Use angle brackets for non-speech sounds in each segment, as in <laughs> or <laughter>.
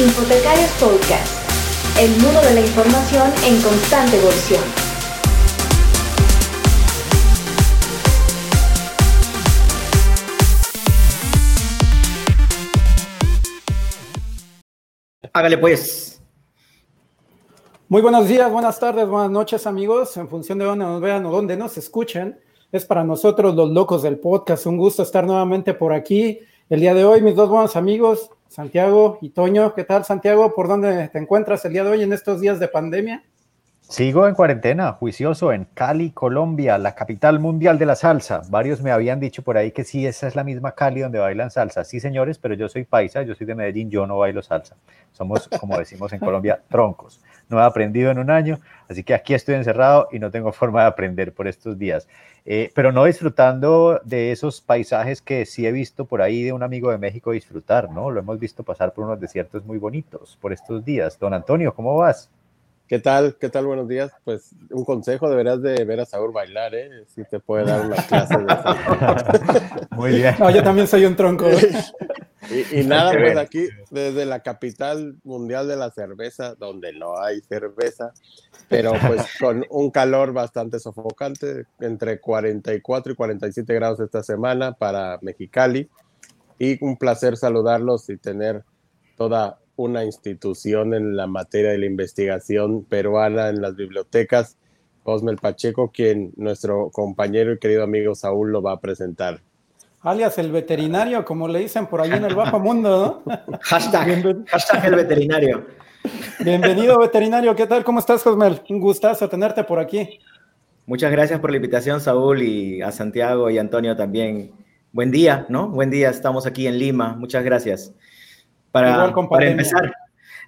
Infotecarios Podcast, el mundo de la información en constante evolución. Hágale pues. Muy buenos días, buenas tardes, buenas noches amigos, en función de dónde nos vean o dónde nos escuchen. Es para nosotros los locos del podcast un gusto estar nuevamente por aquí. El día de hoy, mis dos buenos amigos, Santiago y Toño. ¿Qué tal, Santiago? ¿Por dónde te encuentras el día de hoy en estos días de pandemia? Sigo en cuarentena, juicioso, en Cali, Colombia, la capital mundial de la salsa. Varios me habían dicho por ahí que sí, esa es la misma Cali donde bailan salsa. Sí, señores, pero yo soy paisa, yo soy de Medellín, yo no bailo salsa. Somos, como decimos en Colombia, troncos. No he aprendido en un año, así que aquí estoy encerrado y no tengo <laughs> forma de aprender por estos días. Eh, pero no disfrutando de esos paisajes que sí he visto por ahí de un amigo de México disfrutar, ¿no? Lo hemos visto pasar por unos desiertos muy bonitos por estos días. Don Antonio, ¿cómo vas? ¿Qué tal? ¿Qué tal? Buenos días. Pues un consejo, deberás de ver a Saúl bailar, ¿eh? Si te puede dar una clase de <laughs> Muy bien. No, yo también soy un tronco. <laughs> y, nada, pues aquí, desde la capital mundial de la cerveza, donde no hay cerveza, pero pues <laughs> con un calor bastante sofocante, entre 44 y 47 grados esta semana para Mexicali. Y un placer saludarlos y tener toda una institución en la materia de la investigación peruana en las bibliotecas, Cosmel Pacheco, quien nuestro compañero y querido amigo Saúl lo va a presentar. Alias el veterinario, como le dicen por ahí en el bajo mundo, ¿no? <laughs> hashtag, hashtag el veterinario. Bienvenido, veterinario. ¿Qué tal? ¿Cómo estás, Cosmel? Un gustazo tenerte por aquí. Muchas gracias por la invitación, Saúl, y a Santiago y Antonio también. Buen día, ¿no? Buen día, estamos aquí en Lima. Muchas gracias para, empezar.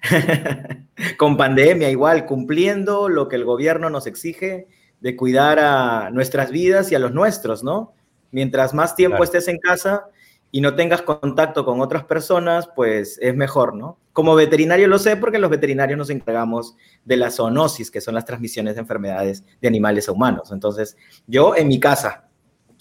<laughs> con pandemia, igual, cumpliendo lo que el gobierno nos exige de cuidar a nuestras vidas y a los nuestros, ¿no? Mientras más tiempo estés en casa y no tengas contacto con otras personas, pues es mejor, ¿no? Como veterinario lo sé porque los veterinarios nos encargamos de la zoonosis, que son las transmisiones de enfermedades de animales a humanos. Entonces, yo en mi casa,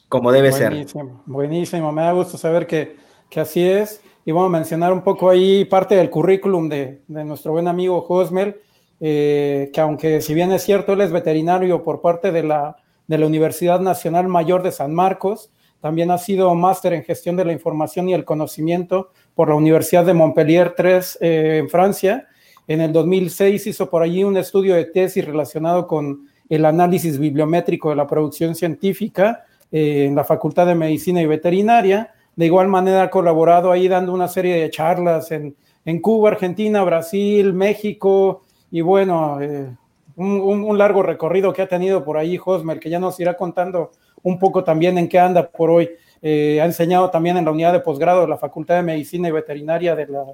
como debe ser. Buenísimo, me da gusto saber que, que así es y vamos a mencionar un poco ahí parte del currículum de, nuestro buen amigo Hosmer, eh, que aunque si bien es cierto, él es veterinario por parte de la, de la Universidad Nacional Mayor de San Marcos, también ha sido máster en gestión de la información y el conocimiento por la Universidad de Montpellier 3 eh, en Francia. En el 2006 hizo por allí un estudio de tesis relacionado con el análisis bibliométrico de la producción científica eh, en la Facultad de Medicina y Veterinaria de igual manera ha colaborado ahí dando una serie de charlas en, Cuba, Argentina, Brasil, México y bueno, eh, un, largo recorrido que ha tenido por ahí Hosmer, que ya nos irá contando un poco también en qué anda por hoy. Eh, ha enseñado también en la unidad de posgrado de la Facultad de Medicina y Veterinaria de la,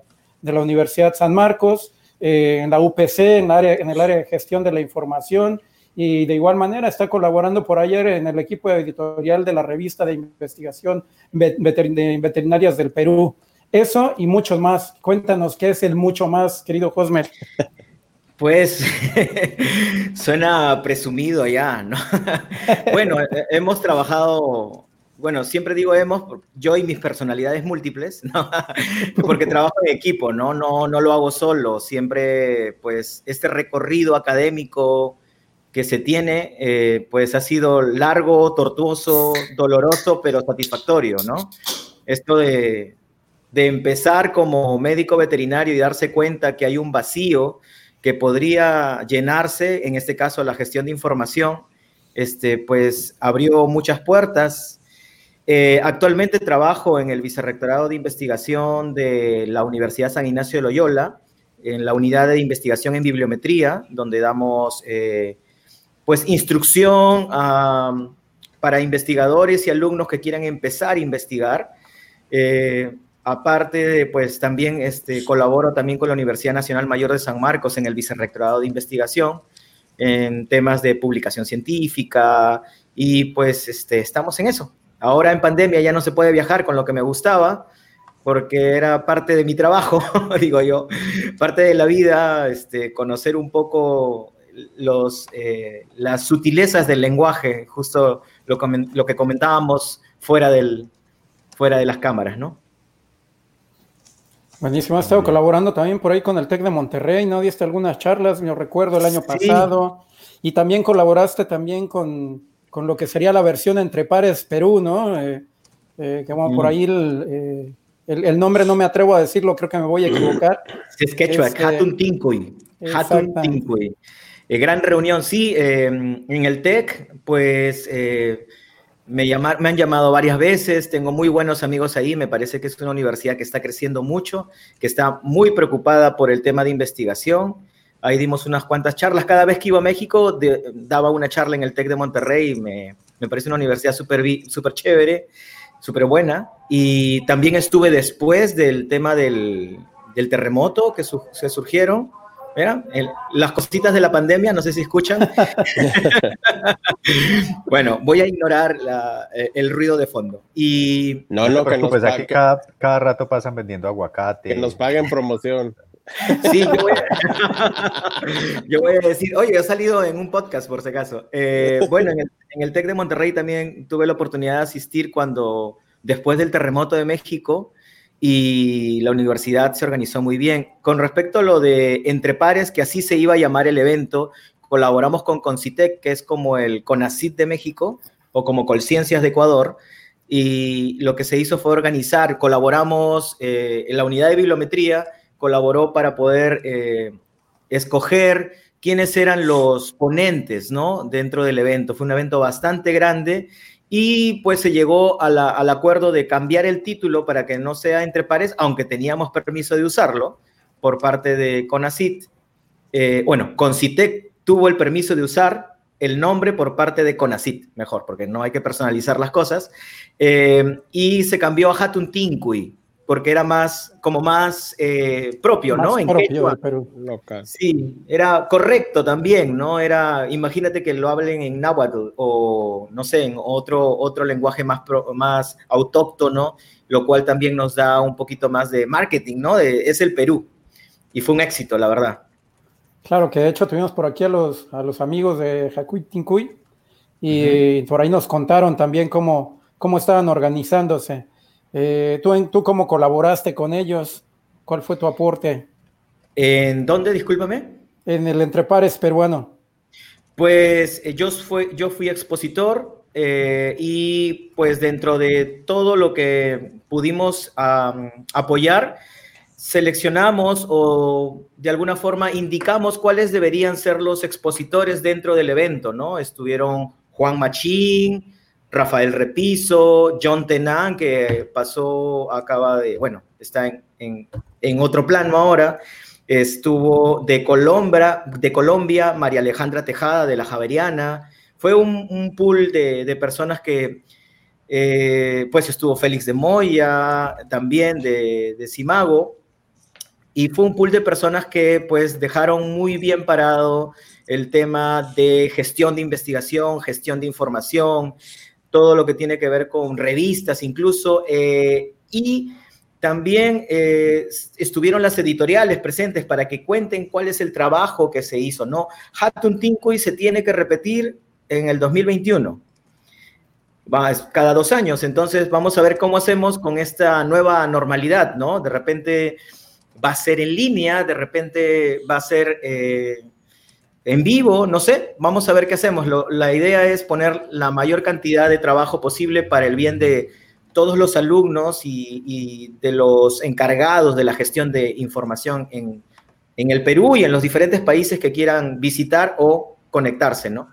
de la Universidad San Marcos, eh, en la UPC, en, área, en el área de gestión de la información y de igual manera está colaborando por ayer en el equipo editorial de la revista de investigación veterinarias del Perú. Eso y mucho más. Cuéntanos qué es el mucho más, querido Cosmer. <laughs> Pues <laughs> suena presumido ya, ¿no? <laughs> bueno, hemos trabajado, bueno, siempre digo hemos, yo y mis personalidades múltiples, <laughs> ¿no? Porque trabajo en equipo, ¿no? No, no lo hago solo, siempre pues este recorrido académico, que se tiene, eh, pues ha sido largo, tortuoso, doloroso, pero satisfactorio, ¿no? Esto de, de empezar como médico veterinario y darse cuenta que hay un vacío que podría llenarse, en este caso la gestión de información, este, pues abrió muchas puertas. Eh, actualmente trabajo en el Vicerrectorado de Investigación de la Universidad San Ignacio de Loyola, en la unidad de investigación en bibliometría, donde damos eh, pues instrucción para investigadores y alumnos que quieran empezar a investigar. Eh, aparte de, pues también este, colaboro también con la Universidad Nacional Mayor de San Marcos en el Vicerrectorado de Investigación en temas de publicación científica y pues este, estamos en eso. Ahora en pandemia ya no se puede viajar con lo que me gustaba porque era parte de mi trabajo, <laughs> digo yo, parte de la vida, este, conocer un poco eh, las sutilezas del lenguaje, justo lo, que comentábamos fuera de las cámaras, ¿no? Buenísimo, has estado colaborando también por ahí con el TEC de Monterrey, ¿no? Diste algunas charlas, me recuerdo, el año pasado. Y también colaboraste también con, lo que sería la versión entre pares Perú, ¿no? Eh, eh, que bueno, por mm. ahí eh, el, nombre no me atrevo a decirlo, creo que me voy a equivocar. <clears throat> Es Quechua, este, Hatun Tinkuy. Hatun Tinkuy. gran reunión, sí, en el TEC, pues me, me han llamado varias veces, tengo muy buenos amigos ahí, me parece que es una universidad que está creciendo mucho, que está muy preocupada por el tema de investigación. Ahí dimos unas cuantas charlas. Cada vez que iba a México, daba una charla en el TEC de Monterrey. Me, me parece una universidad súper super chévere, súper buena. Y también estuve después del tema del, del terremoto que se surgieron las cositas de la pandemia, no sé si escuchan. <laughs> bueno, voy a ignorar eh, el ruido de fondo. Y no, no, que pues aquí cada, cada, rato pasan vendiendo aguacate. Que nos paguen promoción. Sí, <laughs> yo voy, a, decir, oye, he salido en un podcast por si acaso. Eh, bueno, en el, en el TEC de Monterrey también tuve la oportunidad de asistir cuando, después del terremoto de México, y la universidad se organizó muy bien. Con respecto a lo de Entre Pares, que así se iba a llamar el evento, colaboramos con Concitec, que es como el CONACIT de México o como Colciencias de Ecuador, y lo que se hizo fue organizar, colaboramos eh, en la unidad de bibliometría, colaboró para poder eh, escoger quiénes eran los ponentes, ¿no? Dentro del evento. Fue un evento bastante grande y pues se llegó al acuerdo de cambiar el título para que no sea entre pares, aunque teníamos permiso de usarlo por parte de CONACIT. Eh, bueno, CONCITEC tuvo el permiso de usar el nombre por parte de CONACIT, mejor, porque no hay que personalizar las cosas, eh, y se cambió a Hatun Tinkui, porque era más, como más eh, propio, ¿no? En propio Local. Sí, era correcto también, ¿no? Era, imagínate que lo hablen en náhuatl o, no sé, en otro, otro lenguaje más, más autóctono, lo cual también nos da un poquito más de marketing, ¿no? es el Perú. Y fue un éxito, la verdad. Claro, que de hecho tuvimos por aquí a los, a los amigos de Jacuy Tincuy y por ahí nos contaron también cómo, cómo estaban organizándose. Eh, ¿tú, ¿Tú cómo colaboraste con ellos? ¿Cuál fue tu aporte? ¿En dónde, discúlpame? En el Entrepares peruano. Pues eh, yo, fui, yo fui expositor eh, y pues dentro de todo lo que pudimos apoyar, seleccionamos o de alguna forma indicamos cuáles deberían ser los expositores dentro del evento, ¿no? Estuvieron Juan Machín, Rafael Repiso, John Tenan, que pasó, acaba de, bueno, está en, otro plano ahora, estuvo de Colombia, de Colombia, María Alejandra Tejada, de la Javeriana, fue un, pool de, personas que, eh, pues estuvo Félix de Moya, también de, de Simago, y fue un pool de personas que pues dejaron muy bien parado el tema de gestión de investigación, gestión de información, todo lo que tiene que ver con revistas incluso, eh, y también eh, estuvieron las editoriales presentes para que cuenten cuál es el trabajo que se hizo, ¿no? Hatun Tinkuy se tiene que repetir en el 2021. Va, cada dos años, entonces vamos a ver cómo hacemos con esta nueva normalidad, ¿no? De repente va a ser en línea, de repente va a ser eh, en vivo, no sé, vamos a ver qué hacemos. la idea es poner la mayor cantidad de trabajo posible para el bien de todos los alumnos y, de los encargados de la gestión de información en, el Perú y en los diferentes países que quieran visitar o conectarse, ¿no?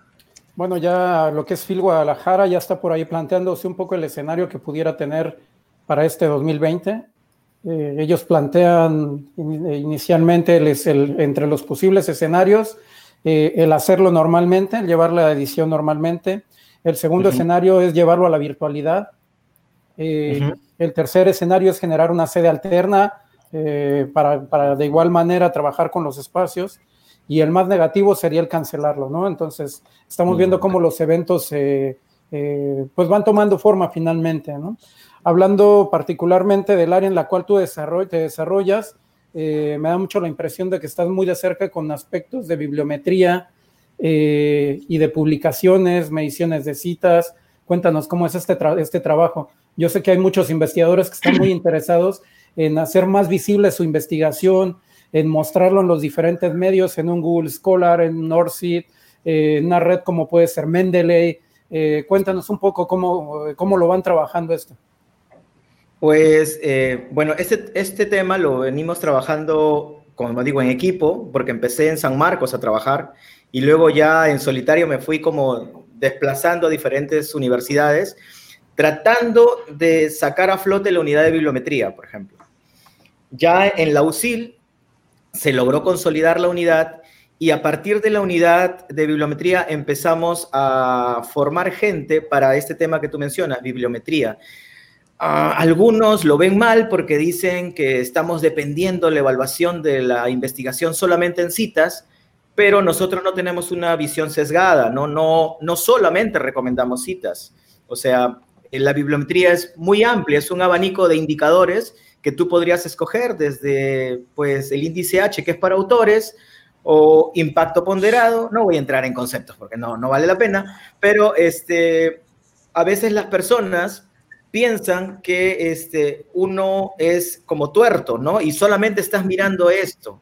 Bueno, ya lo que es Phil Guadalajara ya está por ahí planteándose un poco el escenario que pudiera tener para este 2020. Eh, ellos plantean inicialmente entre los posibles escenarios eh, el hacerlo normalmente, el llevar la edición normalmente. El segundo escenario es llevarlo a la virtualidad. Eh, el tercer escenario es generar una sede alterna eh, para, de igual manera trabajar con los espacios. Y el más negativo sería el cancelarlo, ¿no? Entonces, estamos viendo cómo los eventos pues van tomando forma finalmente, ¿no? Hablando particularmente del área en la cual tú te desarrollas, eh, me da mucho la impresión de que estás muy de cerca con aspectos de bibliometría eh, y de publicaciones, mediciones de citas. Cuéntanos cómo es este, este trabajo. Yo sé que hay muchos investigadores que están muy <clears throat> interesados en hacer más visible su investigación, en mostrarlo en los diferentes medios, en un Google Scholar, en Northseed, eh, en una red como puede ser Mendeley. Eh, cuéntanos un poco cómo, cómo lo van trabajando esto. Pues eh, bueno, este, este tema lo venimos trabajando, como digo, en equipo, porque empecé en San Marcos a trabajar y luego ya en solitario me fui como desplazando a diferentes universidades, tratando de sacar a flote la unidad de bibliometría, por ejemplo. Ya en la USIL se logró consolidar la unidad y a partir de la unidad de bibliometría empezamos a formar gente para este tema que tú mencionas, bibliometría. Ah, algunos lo ven mal porque dicen que estamos dependiendo la evaluación de la investigación solamente en citas, pero nosotros no tenemos una visión sesgada, no, no, no solamente recomendamos citas. O sea, la bibliometría es muy amplia, es un abanico de indicadores que tú podrías escoger desde pues, el índice H, que es para autores, o impacto ponderado. No voy a entrar en conceptos porque no, no vale la pena, pero este, a veces las personas piensan que este, uno es como tuerto, ¿no? Y solamente estás mirando esto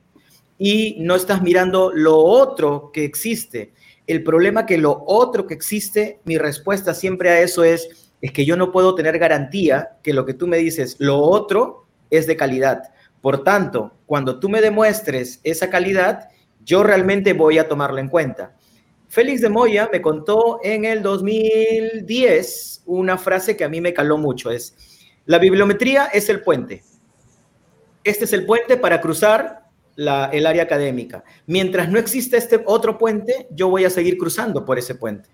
y no estás mirando lo otro que existe. El problema que lo otro que existe, mi respuesta siempre a eso es, es que yo no puedo tener garantía que lo que tú me dices, lo otro es de calidad. Por tanto, cuando tú me demuestres esa calidad, yo realmente voy a tomarlo en cuenta. Félix de Moya me contó en el 2010 una frase que a mí me caló mucho, es, la bibliometría es el puente. Este es el puente para cruzar el área académica. Mientras no exista este otro puente, yo voy a seguir cruzando por ese puente.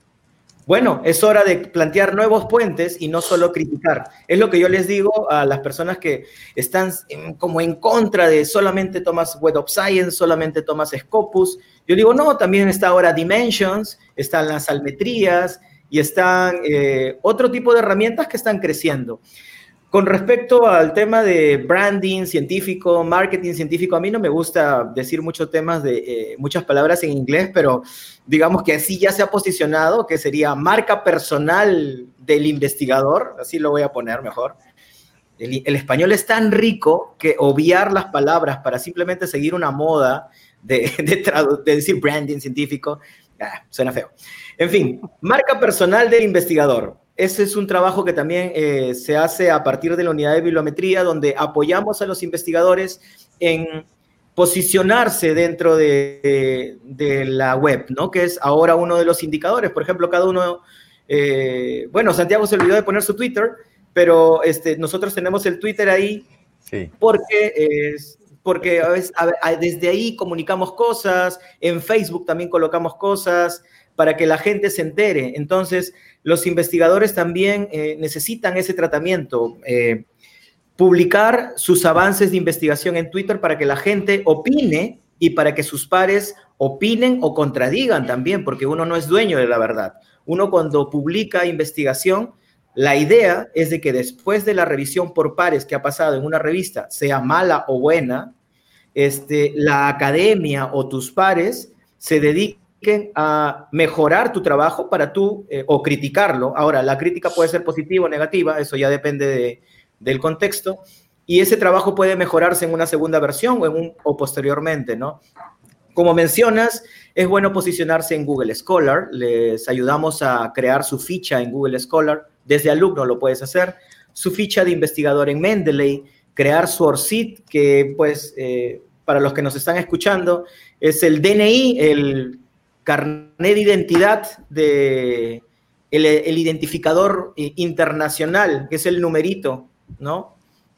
Bueno, es hora de plantear nuevos puentes y no solo criticar. Es lo que yo les digo a las personas que están como en contra de solamente tomas Web of Science, solamente tomas Scopus. Yo digo, no, también está ahora Dimensions, están las almetrías y están eh, otro tipo de herramientas que están creciendo. Con respecto al tema de branding científico, marketing científico, a mí no me gusta decir muchos temas de eh, muchas palabras en inglés, pero digamos que así ya se ha posicionado, que sería marca personal del investigador, así lo voy a poner mejor. El, español es tan rico que obviar las palabras para simplemente seguir una moda de, <laughs> de, decir branding científico, ah, suena feo. En fin, marca personal del investigador ese es un trabajo que también eh, se hace a partir de la unidad de bibliometría, donde apoyamos a los investigadores en posicionarse dentro de, la web, ¿no? Que es ahora uno de los indicadores. Por ejemplo, cada uno, eh, bueno, Santiago se olvidó de poner su Twitter, pero este, nosotros tenemos el Twitter ahí porque es, porque desde ahí comunicamos cosas, en Facebook también colocamos cosas para que la gente se entere. Entonces, los investigadores también eh, necesitan ese tratamiento. Eh, publicar sus avances de investigación en Twitter para que la gente opine y para que sus pares opinen o contradigan también, porque uno no es dueño de la verdad. Uno cuando publica investigación, la idea es de que después de la revisión por pares que ha pasado en una revista, sea mala o buena, este, la academia o tus pares se dediquen a mejorar tu trabajo para tú eh, o criticarlo. Ahora, la crítica puede ser positiva o negativa, eso ya depende del contexto, y ese trabajo puede mejorarse en una segunda versión o, posteriormente, ¿no? Como mencionas, es bueno posicionarse en Google Scholar, les ayudamos a crear su ficha en Google Scholar, desde alumno lo puedes hacer, su ficha de investigador en Mendeley, crear su ORCID, que pues eh, para los que nos están escuchando, es el DNI, el carnet de identidad de el, identificador internacional, que es el numerito, ¿no?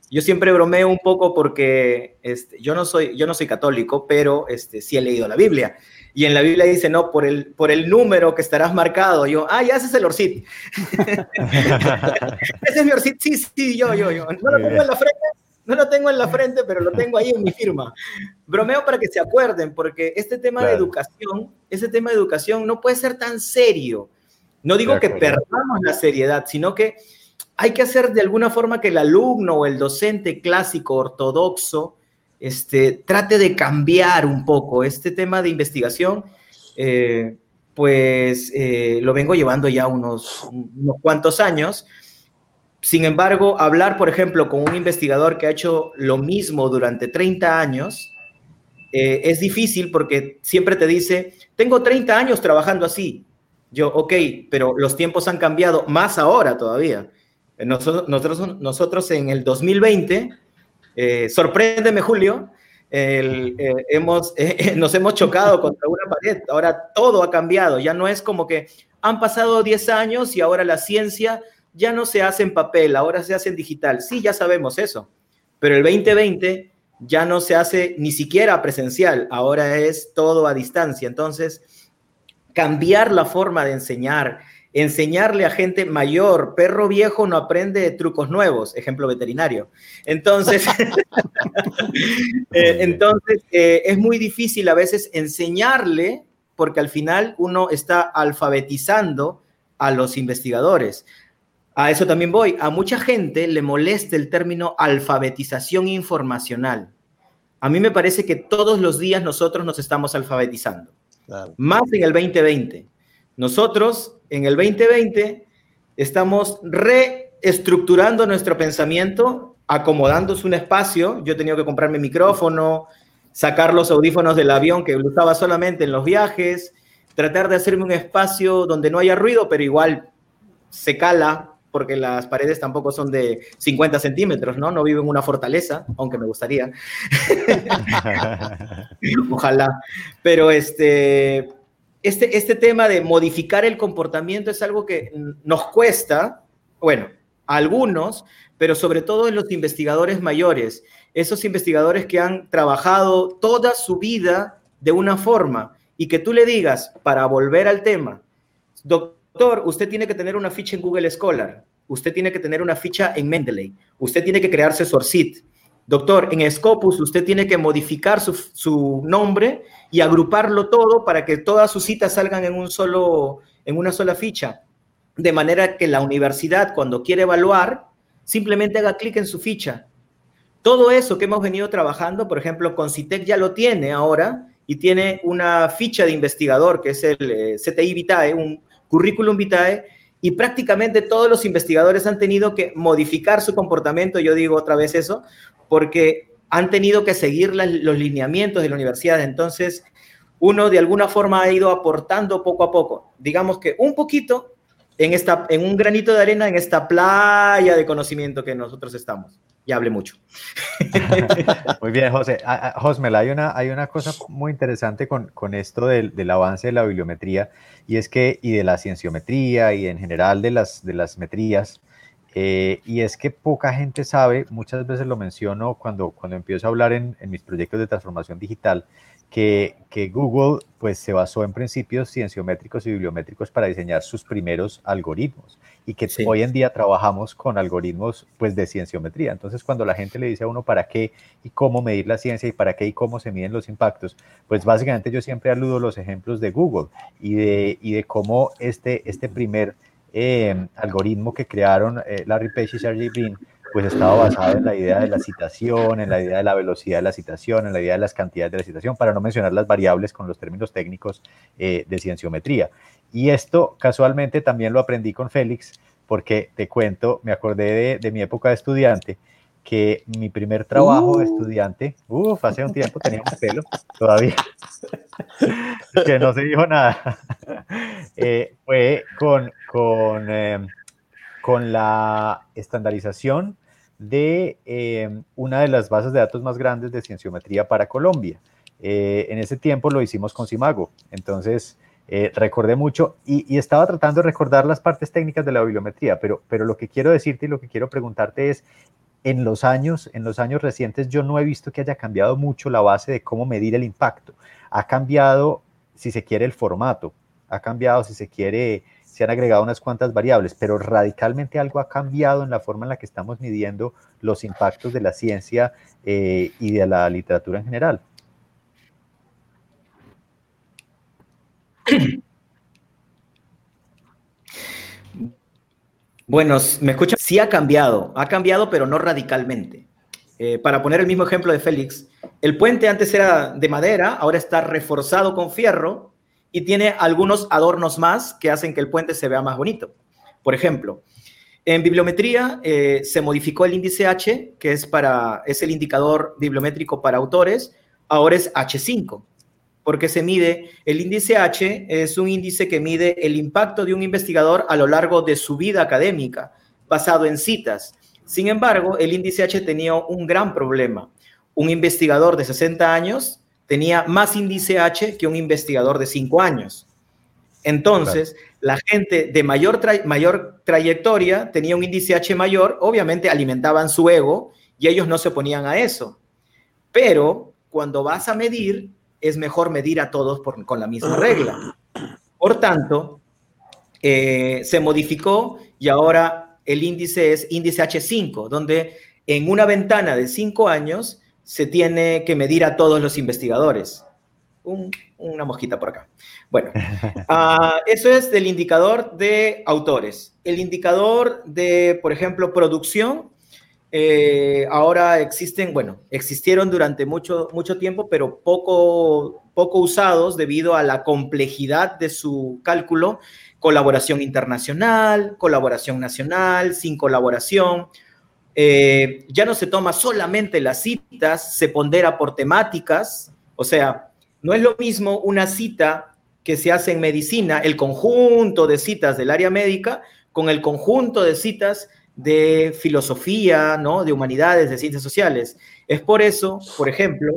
Yo siempre bromeo un poco porque este, yo, no soy, yo no soy católico, pero este, sí he leído la Biblia. Y en la Biblia dice, no, por el, por el número que estarás marcado. Yo, ah, ya ese es el Orcid. <laughs> <laughs> ese es mi Orcid, sí, sí, yo, yo, yo. No lo tengo en la frente, no lo tengo en la <laughs> frente, pero lo tengo ahí en mi firma. Bromeo para que se acuerden, porque este tema de educación, ese tema de educación no puede ser tan serio. No digo que perdamos la seriedad, sino que hay que hacer de alguna forma que el alumno o el docente clásico ortodoxo este, trate de cambiar un poco este tema de investigación. Eh, pues eh, lo vengo llevando ya unos, unos cuantos años Sin embargo, hablar, por ejemplo, con un investigador que ha hecho lo mismo durante 30 años, eh, es difícil porque siempre te dice, tengo 30 años trabajando así. Yo, ok, pero los tiempos han cambiado, más ahora todavía. Nosotros, nosotros, nosotros en el 2020, eh, sorpréndeme Julio, eh, hemos, <laughs> nos hemos chocado contra una pared. Ahora todo ha cambiado, ya no es como que han pasado 10 años y ahora la ciencia ya no se hace en papel, ahora se hace en digital. Sí, ya sabemos eso, pero el 2020 ya no se hace ni siquiera presencial, ahora es todo a distancia. Entonces, cambiar la forma de enseñar, enseñarle a gente mayor, perro viejo no aprende trucos nuevos, ejemplo veterinario. Entonces, <laughs> eh, entonces eh, es muy difícil a veces enseñarle, porque al final uno está alfabetizando a los investigadores. A eso también voy. A mucha gente le molesta el término alfabetización informacional. A mí me parece que todos los días nosotros nos estamos alfabetizando. Más en el 2020. Nosotros en el 2020 estamos reestructurando nuestro pensamiento, acomodándose un espacio. Yo he tenido que comprarme micrófono, sacar los audífonos del avión que usaba solamente en los viajes, tratar de hacerme un espacio donde no haya ruido, pero igual se cala porque las paredes tampoco son de 50 centímetros, ¿no? No vivo en una fortaleza, aunque me gustaría. <laughs> Ojalá. Pero este, este, este tema de modificar el comportamiento es algo que nos cuesta, bueno, a algunos, pero sobre todo en los investigadores mayores, esos investigadores que han trabajado toda su vida de una forma y que tú le digas, para volver al tema, doctor, Doctor, usted tiene que tener una ficha en Google Scholar. Usted tiene que tener una ficha en Mendeley. Usted tiene que crearse Sourcit. Doctor, en Scopus usted tiene que modificar su, nombre y agruparlo todo para que todas sus citas salgan en, un solo, en una sola ficha. De manera que la universidad, cuando quiere evaluar, simplemente haga clic en su ficha. Todo eso que hemos venido trabajando, por ejemplo, con CITEC ya lo tiene ahora y tiene una ficha de investigador que es el eh, CTI Vitae, un, currículum vitae y prácticamente todos los investigadores han tenido que modificar su comportamiento, yo digo otra vez eso, porque han tenido que seguir los lineamientos de la universidad. Entonces, uno de alguna forma ha ido aportando poco a poco, digamos que un poquito en, esta, en un granito de arena en esta playa de conocimiento que nosotros estamos. Ya hablé mucho. <laughs> Muy bien, José. Josmel, hay una, hay una cosa muy interesante con, con esto del, del, avance de la bibliometría y es que, y de la cienciometría y en general de las, de las metrías, eh, y es que poca gente sabe, muchas veces lo menciono cuando, cuando empiezo a hablar en, en mis proyectos de transformación digital, que, que, Google pues, se basó en principios cienciométricos y bibliométricos para diseñar sus primeros algoritmos y que hoy en día trabajamos con algoritmos pues, de cienciometría. Entonces, cuando la gente le dice a uno para qué y cómo medir la ciencia y para qué y cómo se miden los impactos, pues básicamente yo siempre aludo los ejemplos de Google y de, y de cómo este, este primer eh, algoritmo que crearon eh, Larry Page y Sergey Brin pues estaba basado en la idea de la citación, en la idea de la velocidad de la citación, en la idea de las cantidades de la citación, para no mencionar las variables con los términos técnicos eh, de cienciometría. Y esto casualmente también lo aprendí con Félix, porque te cuento, me acordé de, mi época de estudiante, que mi primer trabajo de uh. estudiante, uff, hace un tiempo tenía un pelo todavía, <laughs> que no se dijo nada, <laughs> eh, fue con, con, eh, con la estandarización de eh, una de las bases de datos más grandes de cienciometría para Colombia. Eh, en ese tiempo lo hicimos con Simago, entonces eh, recordé mucho y, estaba tratando de recordar las partes técnicas de la bibliometría, pero, pero lo que quiero decirte y lo que quiero preguntarte es, en los años, en los años recientes yo no he visto que haya cambiado mucho la base de cómo medir el impacto. Ha cambiado, si se quiere, el formato, ha cambiado, si se quiere, se han agregado unas cuantas variables, pero radicalmente algo ha cambiado en la forma en la que estamos midiendo los impactos de la ciencia eh, y de la literatura en general. Bueno, ¿me escucha? Sí ha cambiado, ha cambiado, pero no radicalmente. Eh, para poner el mismo ejemplo de Félix, el puente antes era de madera, ahora está reforzado con fierro y tiene algunos adornos más que hacen que el puente se vea más bonito. Por ejemplo, En bibliometría eh, se modificó el índice H, que es, para, es el indicador bibliométrico para autores, ahora es H5, porque se mide, el índice H es un índice que mide el impacto de un investigador a lo largo de su vida académica, basado en citas. Sin embargo, el índice H tenía un gran problema. Un investigador de 60 años tenía más índice H que un investigador de 5 años. Entonces, la gente de mayor, mayor trayectoria tenía un índice H mayor, obviamente alimentaban su ego y ellos no se oponían a eso. Pero cuando vas a medir, es mejor medir a todos con la misma regla. Por tanto, eh, se modificó y ahora el índice es índice H5, donde en una ventana de 5 años se tiene que medir a todos los investigadores. una mosquita por acá. Bueno, <laughs> ah, eso es del indicador de autores. El indicador de, por ejemplo, producción, eh, ahora existen, bueno, existieron durante mucho, mucho tiempo, pero poco, poco usados debido a la complejidad de su cálculo. Colaboración internacional, colaboración nacional, sin colaboración. Eh, ya no se toma solamente las citas, se pondera por temáticas, o sea, no es lo mismo una cita que se hace en medicina, el conjunto de citas del área médica con el conjunto de citas de filosofía, ¿no? de humanidades, de ciencias sociales. Es por eso, por ejemplo,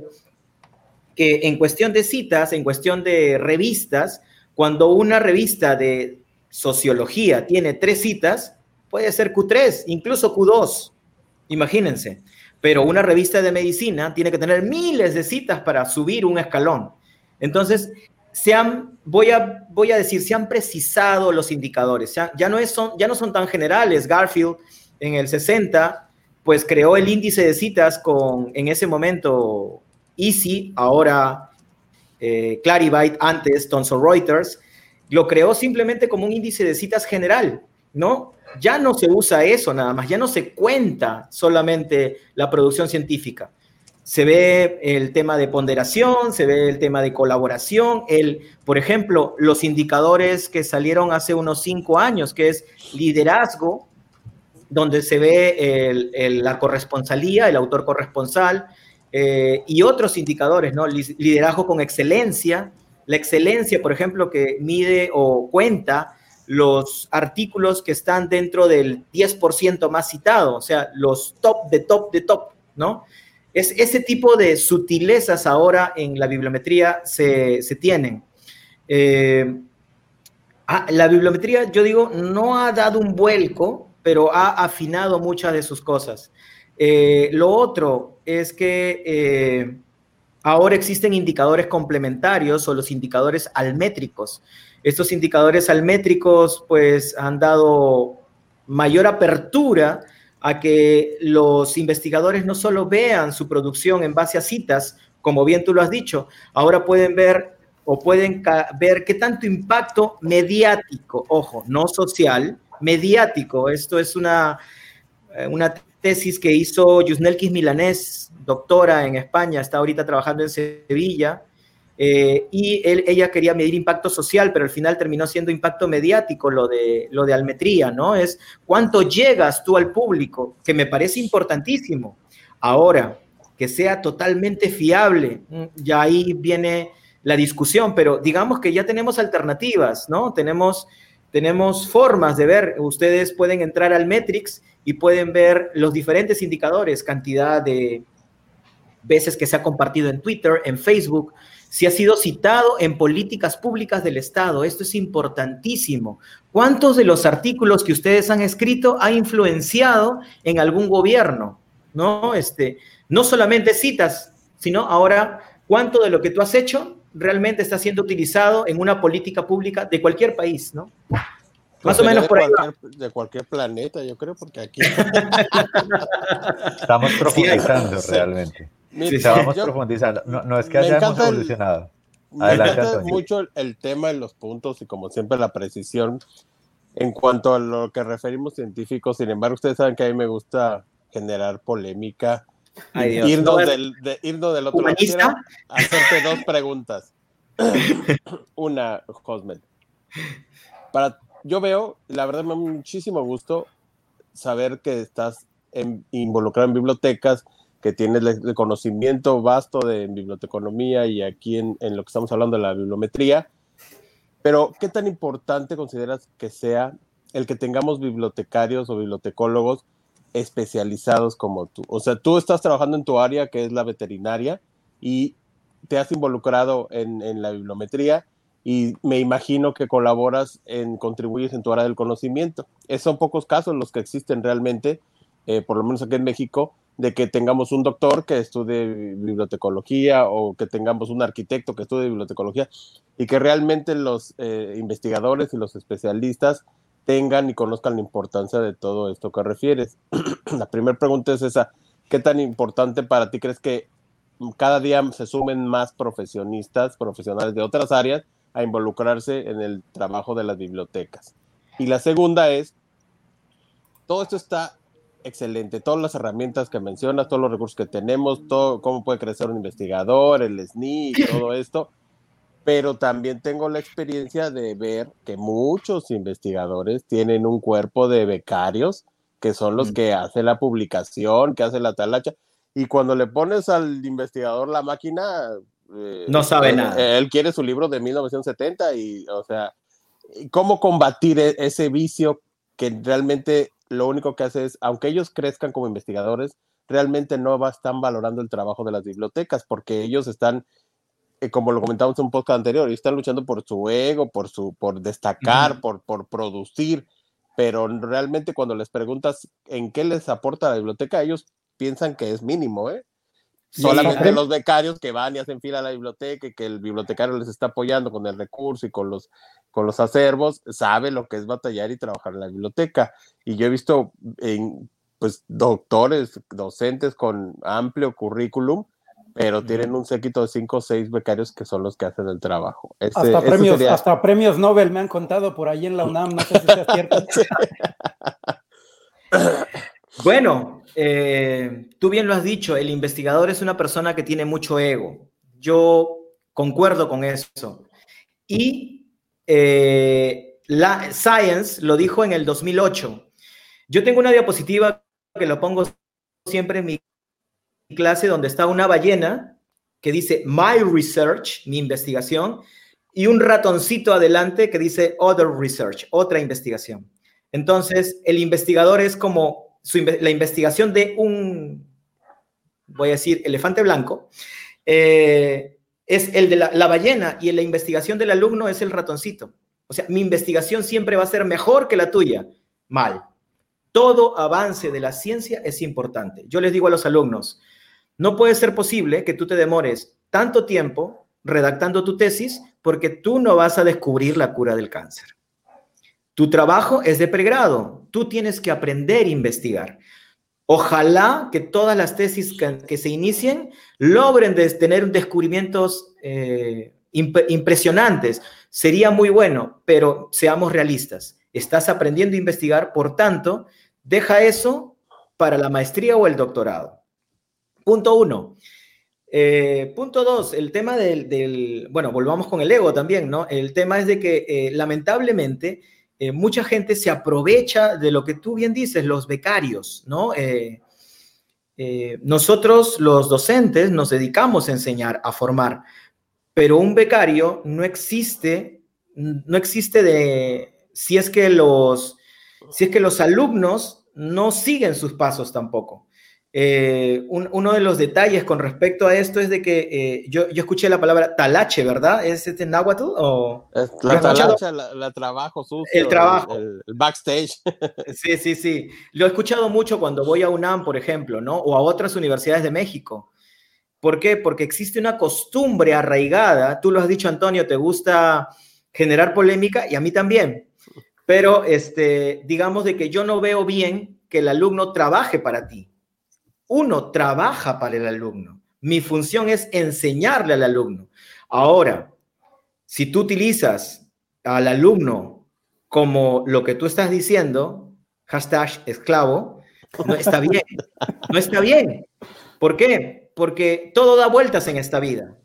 que en cuestión de citas, en cuestión de revistas, cuando una revista de sociología tiene tres citas, puede ser Q3, incluso Q2, imagínense. Pero una revista de medicina tiene que tener miles de citas para subir un escalón. Entonces, se han, voy a, voy a decir, se han precisado los indicadores, ya, no es, son, ya no son tan generales. Garfield en el 60, pues creó el índice de citas con, en ese momento, Easy, ahora eh, antes Thomson Reuters, lo creó simplemente como un índice de citas general, ¿no? Ya no se usa eso nada más, ya no se cuenta solamente la producción científica se ve el tema de ponderación, se ve el tema de colaboración, el, por ejemplo, los indicadores que salieron hace unos cinco años, que es liderazgo, donde se ve la corresponsalía, el autor corresponsal, eh, y otros indicadores, ¿no? Liderazgo con excelencia, la excelencia, por ejemplo, que mide o cuenta los artículos que están dentro del 10% más citado, o sea, los top de top de top, ¿no? Es, ese tipo de sutilezas ahora en la bibliometría se, tienen. Eh, ah, la bibliometría, yo digo, no ha dado un vuelco, pero ha afinado muchas de sus cosas. Eh, lo otro es que eh, ahora existen indicadores complementarios o los indicadores almétricos. Estos indicadores almétricos pues han dado mayor apertura a que los investigadores no solo vean su producción en base a citas, como bien tú lo has dicho, ahora pueden ver o pueden ver qué tanto impacto mediático, ojo, no social, mediático. Esto es una, eh, una tesis que hizo Yusnelkis Milanés, doctora en España, está ahorita trabajando en Sevilla, eh, y ella quería medir impacto social, pero al final terminó siendo impacto mediático lo de, lo de Almetría, ¿no? Es cuánto llegas tú al público, que me parece importantísimo. Ahora, que sea totalmente fiable, mm, ya ahí viene la discusión, pero digamos que ya tenemos alternativas, ¿no? Tenemos, tenemos formas de ver, ustedes pueden entrar al Metrix y pueden ver los diferentes indicadores, cantidad de veces que se ha compartido en Twitter, en Facebook, si ha sido citado en políticas públicas del Estado. Esto es importantísimo. ¿Cuántos de los artículos que ustedes han escrito ha influenciado en algún gobierno? ¿No? Este, no solamente citas, sino ahora cuánto de lo que tú has hecho realmente está siendo utilizado en una política pública de cualquier país, ¿no? Más o menos por ahí. de cualquier planeta, yo creo, porque aquí. <laughs> <laughs> Estamos profundizando realmente sí, vamos profundizando. No, es que hayamos evolucionado. me encanta mucho el tema de los puntos y como siempre la precisión en cuanto a lo que referimos científicos. Sin embargo, ustedes saben que a mí me gusta generar polémica. irnos, del, de, irnos del otro lado. hacerte dos preguntas. <coughs> Una, Cosmet. Para, yo veo, la verdad me da muchísimo gusto saber que estás involucrado en bibliotecas, que tienes el, conocimiento vasto de biblioteconomía y aquí en, en, lo que estamos hablando de la bibliometría. Pero, ¿qué tan importante consideras que sea el que tengamos bibliotecarios o bibliotecólogos especializados como tú? O sea, tú estás trabajando en tu área, que es la veterinaria, y te has involucrado en, en la bibliometría y me imagino que colaboras en, contribuyes en tu área del conocimiento. Es, son pocos casos los que existen realmente, eh, por lo menos aquí en México, de que tengamos un doctor que estudie bibliotecología o que tengamos un arquitecto que estudie bibliotecología y que realmente los eh, investigadores y los especialistas tengan y conozcan la importancia de todo esto que refieres. <clears throat> la primera pregunta es esa, ¿qué tan importante para ti crees que cada día se sumen más profesionistas, profesionales de otras áreas a involucrarse en el trabajo de las bibliotecas. Y la segunda es, todo esto está excelente, todas las herramientas que mencionas, todos los recursos que tenemos, todo, cómo puede crecer un investigador, el SNI y <laughs> todo esto, pero también tengo la experiencia de ver que muchos investigadores tienen un cuerpo de becarios que son los mm. que hacen la publicación, que hacen la talacha, y cuando le pones al investigador la máquina, eh, no sabe nada. Él quiere su libro de 1970 y, o sea, ¿cómo combatir e-, ese vicio que realmente lo único que hace es, aunque ellos crezcan como investigadores, realmente no va, están valorando el trabajo de las bibliotecas porque ellos están, eh, como lo comentamos en un podcast anterior, están luchando por su ego, por, su, por destacar, por, por producir, pero realmente cuando les preguntas en qué les aporta la biblioteca, ellos piensan que es mínimo, ¿eh? Solamente los becarios que van y hacen fila a la biblioteca y que el bibliotecario les está apoyando con el recurso y con los, con los acervos, sabe lo que es batallar y trabajar en la biblioteca. Y yo he visto en, pues, doctores, docentes con amplio currículum, pero tienen un séquito de cinco o seis becarios que son los que hacen el trabajo. hasta, premios, hasta premios Nobel me han contado por ahí en la UNAM, no sé si es cierto. <laughs> <laughs> Bueno, eh, tú bien lo has dicho, el investigador es una persona que tiene mucho ego. Yo concuerdo con eso. Y eh, la Science lo dijo en el 2008. Yo tengo una diapositiva que lo pongo siempre en mi clase donde está una ballena que dice My Research, mi investigación, y un ratoncito adelante que dice Other Research, otra investigación. Entonces, el investigador es como la investigación de un, voy a decir, elefante blanco, eh, es el de la, ballena y la investigación del alumno es el ratoncito. O sea, mi investigación siempre va a ser mejor que la tuya. Mal. Todo avance de la ciencia es importante. Yo les digo a los alumnos, no puede ser posible que tú te demores tanto tiempo redactando tu tesis porque tú no vas a descubrir la cura del cáncer. Tu trabajo es de pregrado. Tú tienes que aprender a investigar. Ojalá que todas las tesis que, se inicien logren tener descubrimientos eh, impresionantes. Sería muy bueno, pero seamos realistas. Estás aprendiendo a investigar, por tanto, deja eso para la maestría o el doctorado. Punto uno. Eh, punto dos, el tema del, bueno, volvamos con el ego también, ¿no? El tema es de que eh, lamentablemente eh, mucha gente se aprovecha de lo que tú bien dices, los becarios, ¿no? Eh, eh, nosotros, los docentes, nos dedicamos a enseñar, a formar, pero un becario no existe, no existe de, si es que los, si es que los alumnos no siguen sus pasos tampoco. Eh, uno de los detalles con respecto a esto es de que eh, yo, yo, escuché la palabra talache, ¿verdad? ¿Es este náhuatl? O, la talache, la, trabajo sucio. El trabajo. El, backstage. <laughs> Sí, sí, sí. Lo he escuchado mucho cuando voy a UNAM, por ejemplo, ¿no? O a otras universidades de México. ¿Por qué? Porque existe una costumbre arraigada. Tú lo has dicho, Antonio, te gusta generar polémica y a mí también. Pero este, digamos de que yo no veo bien que el alumno trabaje para ti uno trabaja para el alumno. Mi función es enseñarle al alumno. Ahora, si tú utilizas al alumno como lo que tú estás diciendo, hashtag esclavo, no está bien. No está bien. ¿Por qué? Porque todo da vueltas en esta vida.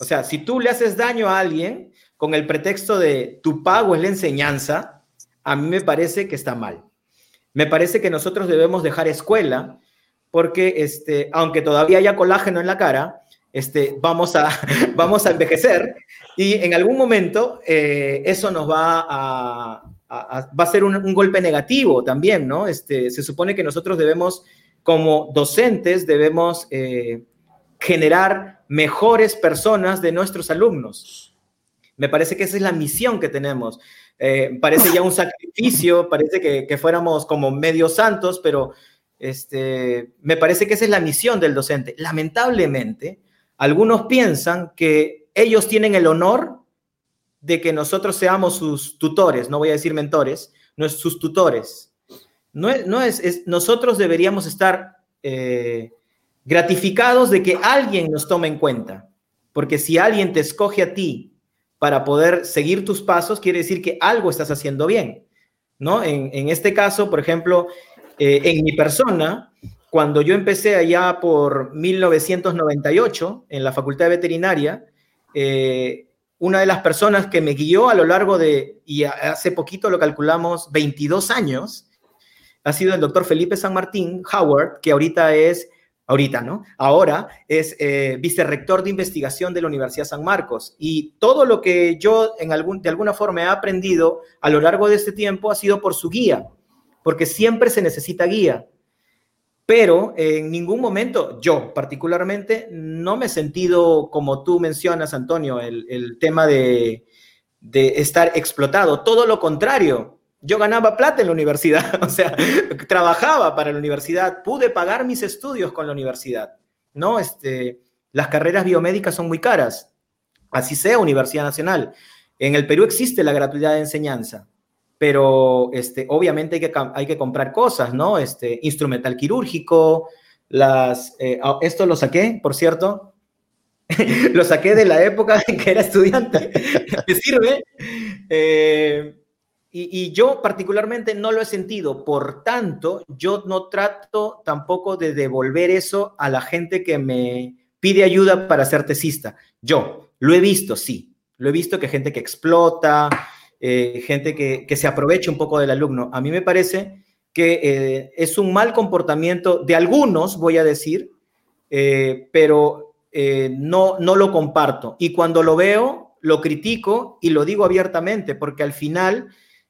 O sea, si tú le haces daño a alguien con el pretexto de tu pago es la enseñanza, a mí me parece que está mal. me parece que nosotros debemos dejar escuela porque, este, aunque todavía haya colágeno en la cara, este, vamos, a, <laughs> vamos a envejecer y en algún momento eh, eso nos va a, va a ser un, golpe negativo también, ¿no? Este, se supone que nosotros debemos, como docentes, debemos eh, generar mejores personas de nuestros alumnos. Me parece que esa es la misión que tenemos. Eh, parece ya un sacrificio, parece que, que, fuéramos como medio santos, pero este, me parece que esa es la misión del docente. Lamentablemente, algunos piensan que ellos tienen el honor de que nosotros seamos sus tutores, no voy a decir mentores, no es sus tutores. No es, no es, nosotros deberíamos estar eh, gratificados de que alguien nos tome en cuenta, porque si alguien te escoge a ti para poder seguir tus pasos, quiere decir que algo estás haciendo bien, ¿no? En, este caso, por ejemplo, eh, en mi persona, cuando yo empecé allá por 1998 en la Facultad de Veterinaria, eh, una de las personas que me guió a lo largo de, y hace poquito lo calculamos, 22 años, ha sido el doctor Felipe San Martín Howard, que ahorita es, ahorita, ¿no? Ahora es eh, vicerrector de investigación de la Universidad San Marcos. Y todo lo que yo de alguna forma he aprendido a lo largo de este tiempo ha sido por su guía, porque siempre se necesita guía pero en ningún momento, yo particularmente, no me he sentido, como tú mencionas, Antonio, el, tema de, estar explotado. Todo lo contrario, yo ganaba plata en la universidad, <laughs> o sea, trabajaba para la universidad, pude pagar mis estudios con la universidad, ¿no? Este, las carreras biomédicas son muy caras, así sea Universidad Nacional. En el Perú existe la gratuidad de enseñanza, pero este, obviamente hay que, hay que comprar cosas, ¿no? Este, instrumental quirúrgico, las, eh, ah, esto lo saqué, por cierto, <laughs> lo saqué de la época en que era estudiante, <laughs> me sirve. Eh, y, y, yo particularmente no lo he sentido, por tanto, yo no trato tampoco de devolver eso a la gente que me pide ayuda para ser tesista. Yo lo he visto, sí, lo he visto que gente que explota, eh, gente que, se aproveche un poco del alumno. A mí me parece que eh, es un mal comportamiento de algunos, voy a decir, eh, pero no, no lo comparto. Y cuando lo veo, lo critico y lo digo abiertamente, porque al final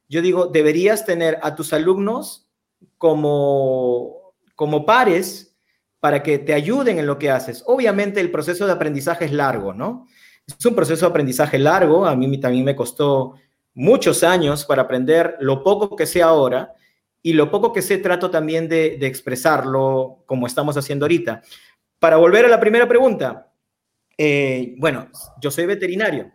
yo digo, deberías tener a tus alumnos como, como pares para que te ayuden en lo que haces. Obviamente el proceso de aprendizaje es largo, ¿no? Es un proceso de aprendizaje largo, a mí también me costó muchos años para aprender lo poco que sé ahora y lo poco que sé trato también de, expresarlo como estamos haciendo ahorita. Para volver a la primera pregunta, eh, bueno, yo soy veterinario,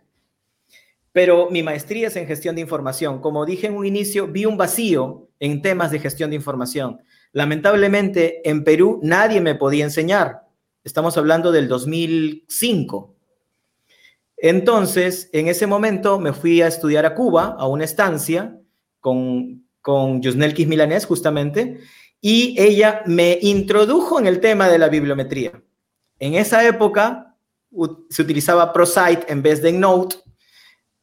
pero mi maestría es en gestión de información. Como dije en un inicio, vi un vacío en temas de gestión de información. Lamentablemente, en Perú nadie me podía enseñar. Estamos hablando del 2005. Entonces, en ese momento me fui a estudiar a Cuba, a una estancia, con, con Yusnel Milanés, justamente, y ella me introdujo en el tema de la bibliometría. En esa época se utilizaba ProSite en vez de Note.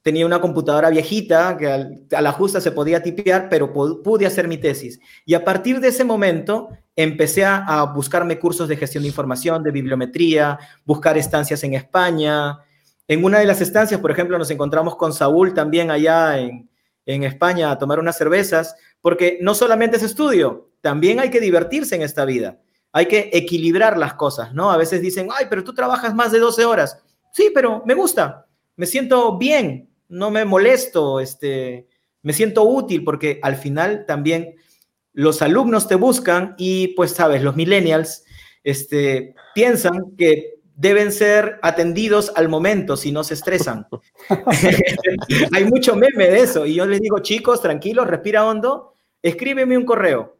Tenía una computadora viejita que a la justa se podía tipear, pero pude hacer mi tesis. Y a partir de ese momento empecé a buscarme cursos de gestión de información, de bibliometría, buscar estancias en España, en una de las estancias, por ejemplo, nos encontramos con Saúl también allá en, España a tomar unas cervezas, porque no solamente es estudio, también hay que divertirse en esta vida. Hay que equilibrar las cosas, ¿no? A veces dicen, ay, pero tú trabajas más de 12 horas. Sí, pero me gusta, me siento bien, no me molesto, este, me siento útil, porque al final también los alumnos te buscan y pues sabes, los millennials este, piensan que deben ser atendidos al momento si no se estresan. <laughs> Hay mucho meme de eso y yo les digo, chicos, tranquilos, respira hondo, escríbeme un correo.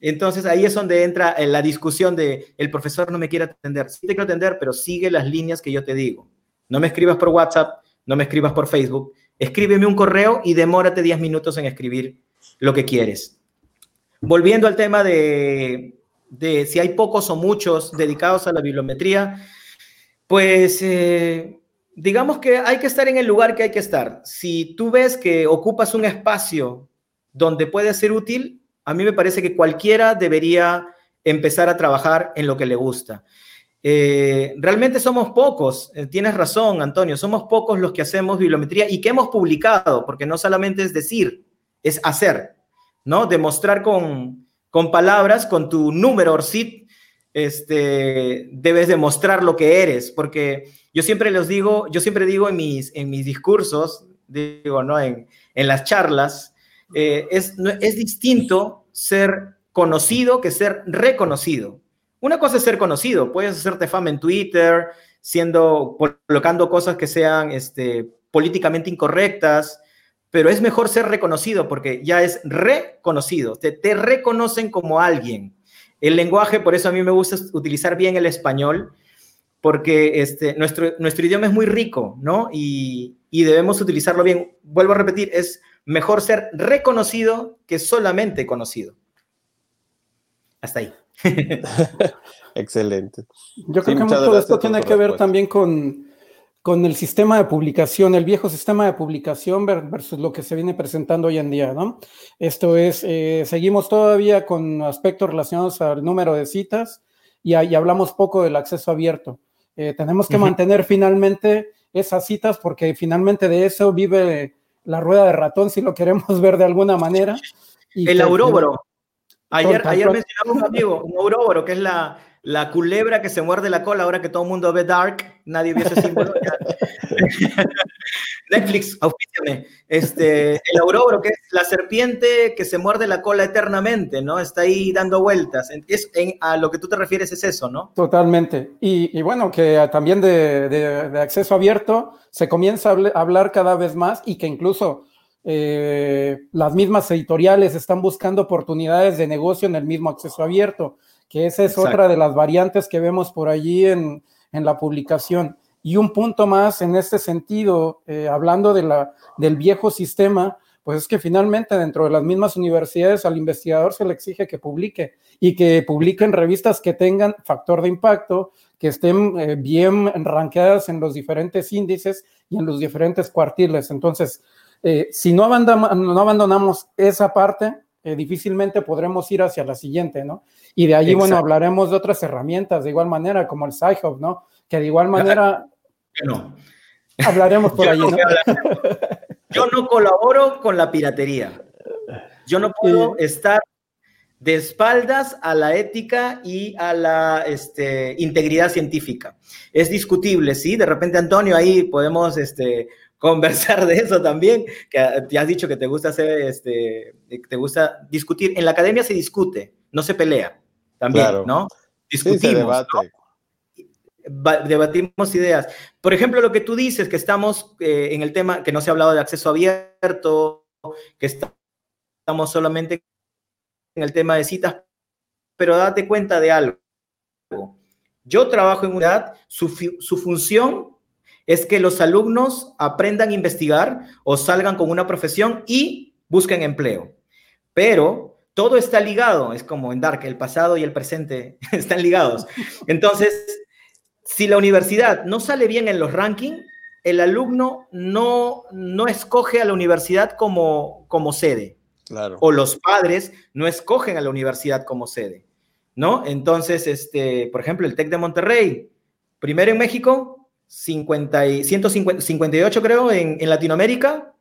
Entonces ahí es donde entra la discusión de el profesor no me quiere atender. Sí te quiero atender, pero sigue las líneas que yo te digo. No me escribas por WhatsApp, no me escribas por Facebook, escríbeme un correo y demórate 10 minutos en escribir lo que quieres. Volviendo al tema de, de si hay pocos o muchos dedicados a la bibliometría, pues eh, digamos que hay que estar en el lugar que hay que estar. Si tú ves que ocupas un espacio donde puede ser útil, A mí me parece que cualquiera debería empezar a trabajar en lo que le gusta. Eh, realmente somos pocos, eh, tienes razón, Antonio, somos pocos los que hacemos bibliometría y que hemos publicado, porque no solamente es decir, es hacer, ¿no? Demostrar con, con palabras, con tu número ORCID, este, debes demostrar lo que eres, porque yo siempre les digo, yo siempre digo en mis, en mis discursos, digo, ¿no? En, en las charlas, eh, es, es distinto ser conocido que ser reconocido. Una cosa es ser conocido, puedes hacerte fama en Twitter, siendo, colocando cosas que sean este, políticamente incorrectas, pero es mejor ser reconocido porque ya es reconocido, te, te reconocen como alguien. El lenguaje, por eso a mí me gusta utilizar bien el español, porque este, nuestro, nuestro idioma es muy rico, ¿no? Y, y debemos utilizarlo bien. Vuelvo a repetir, es mejor ser reconocido que solamente conocido. Hasta ahí. <laughs> <laughs> Excelente. Yo creo que mucho de esto tiene que ver también con, con el sistema de publicación, el viejo sistema de publicación versus lo que se viene presentando hoy en día, ¿no? Esto es, eh, seguimos todavía con aspectos relacionados al número de citas y, y hablamos poco del acceso abierto. Eh, tenemos que mantener finalmente esas citas porque finalmente de eso vive la rueda de ratón, si lo queremos <laughs> ver de alguna manera. Y el auróboro. Ayer, ayer mencionaba un amigo, un Ouroboros, que es la, la culebra que se muerde la cola ahora que todo el mundo ve Dark, nadie vio ese símbolo. <laughs> Netflix, auspíciame. Este, el Ouroboros, que es la serpiente que se muerde la cola eternamente, ¿no? Está ahí dando vueltas. Es, a lo que tú te refieres es eso, ¿no? Totalmente. Y, y bueno, que también de, de, de, acceso abierto se comienza a hablar cada vez más y que incluso eh, las mismas editoriales están buscando oportunidades de negocio en el mismo acceso abierto, que esa es Exacto. otra de las variantes que vemos por allí en, en, la publicación. Y un punto más en este sentido, eh, hablando de la, del viejo sistema, pues es que finalmente dentro de las mismas universidades al investigador se le exige que publique y que publique en revistas que tengan factor de impacto, que estén eh, bien ranqueadas en los diferentes índices y en los diferentes cuartiles. Entonces, eh, si no abandonamos, no abandonamos, esa parte, eh, difícilmente podremos ir hacia la siguiente, ¿no? Y de allí, Exacto. bueno, hablaremos de otras herramientas de igual manera, como el SciHub, ¿no? Que de igual manera... No. Hablaremos por allí, ¿no? Yo no colaboro con la piratería. Yo no puedo sí. estar de espaldas a la ética y a la este, integridad científica. Es discutible, ¿sí? De repente, Antonio, ahí podemos este, conversar de eso también, que te has dicho que te gusta hacer, este, te gusta discutir. En la academia se discute, no se pelea, también, claro. ¿no? Discutimos, sí, debate. ¿no? debatimos ideas. Por ejemplo, lo que tú dices, que estamos eh, en el tema, que no se ha hablado de acceso abierto, que estamos solamente en el tema de citas, pero date cuenta de algo. Yo trabajo en unidad, su, su función es que los alumnos aprendan a investigar o salgan con una profesión y busquen empleo. Pero todo está ligado, es como en Dark, el pasado y el presente <laughs> están ligados. Entonces, si la universidad no sale bien en los rankings, el alumno no, no escoge a la universidad como, como sede. Claro. O los padres no escogen a la universidad como sede, ¿no? Entonces, este, por ejemplo, el TEC de Monterrey, primero en México, 50 y, 158 creo en, en, Latinoamérica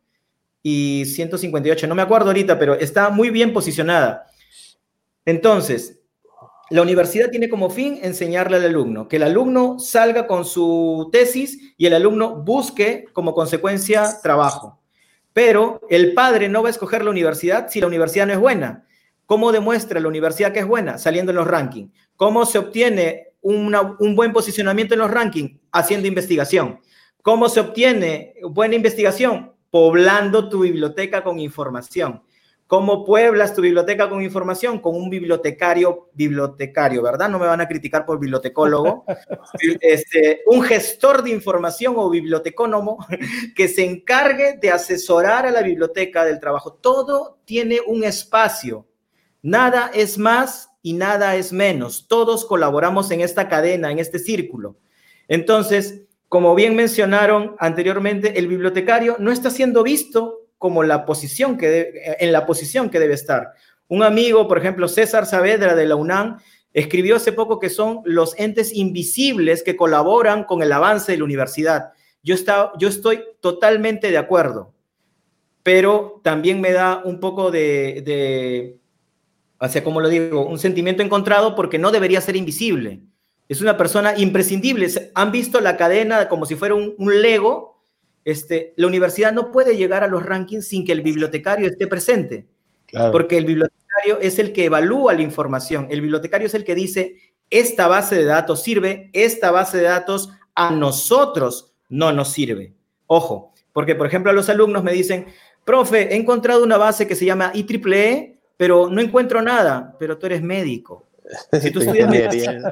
y 158, no me acuerdo ahorita, pero está muy bien posicionada. Entonces, la universidad tiene como fin enseñarle al alumno, que el alumno salga con su tesis y el alumno busque como consecuencia trabajo. Pero el padre no va a escoger la universidad si la universidad no es buena. ¿Cómo demuestra la universidad que es buena? Saliendo en los rankings. ¿Cómo se obtiene una, un buen posicionamiento en los rankings? Haciendo investigación. ¿Cómo se obtiene buena investigación? Poblando tu biblioteca con información. ¿Cómo pueblas tu biblioteca con información? Con un bibliotecario, bibliotecario, ¿verdad? No me van a criticar por bibliotecólogo. <laughs> este, un gestor de información o bibliotecónomo que se encargue de asesorar a la biblioteca del trabajo. Todo tiene un espacio. Nada es más y nada es menos. Todos colaboramos en esta cadena, en este círculo. Entonces, como bien mencionaron anteriormente, el bibliotecario no está siendo visto como la posición que en la posición que debe estar. Un amigo, por ejemplo, César Saavedra de la UNAM, escribió hace poco que son los entes invisibles que colaboran con el avance de la universidad. Yo, está, yo estoy totalmente de acuerdo, pero también me da un poco de, de, hacia como lo digo, un sentimiento encontrado porque no debería ser invisible. Es una persona imprescindible. Han visto la cadena como si fuera un, un Lego. Este, la universidad no puede llegar a los rankings sin que el bibliotecario esté presente, porque el bibliotecario es el que evalúa la información. El bibliotecario es el que dice, esta base de datos sirve, esta base de datos a nosotros no nos sirve. Ojo, porque por ejemplo los alumnos me dicen, profe, he encontrado una base que se llama IEEE, pero no encuentro nada, pero tú eres médico. Si tú <laughs> estudias medicina,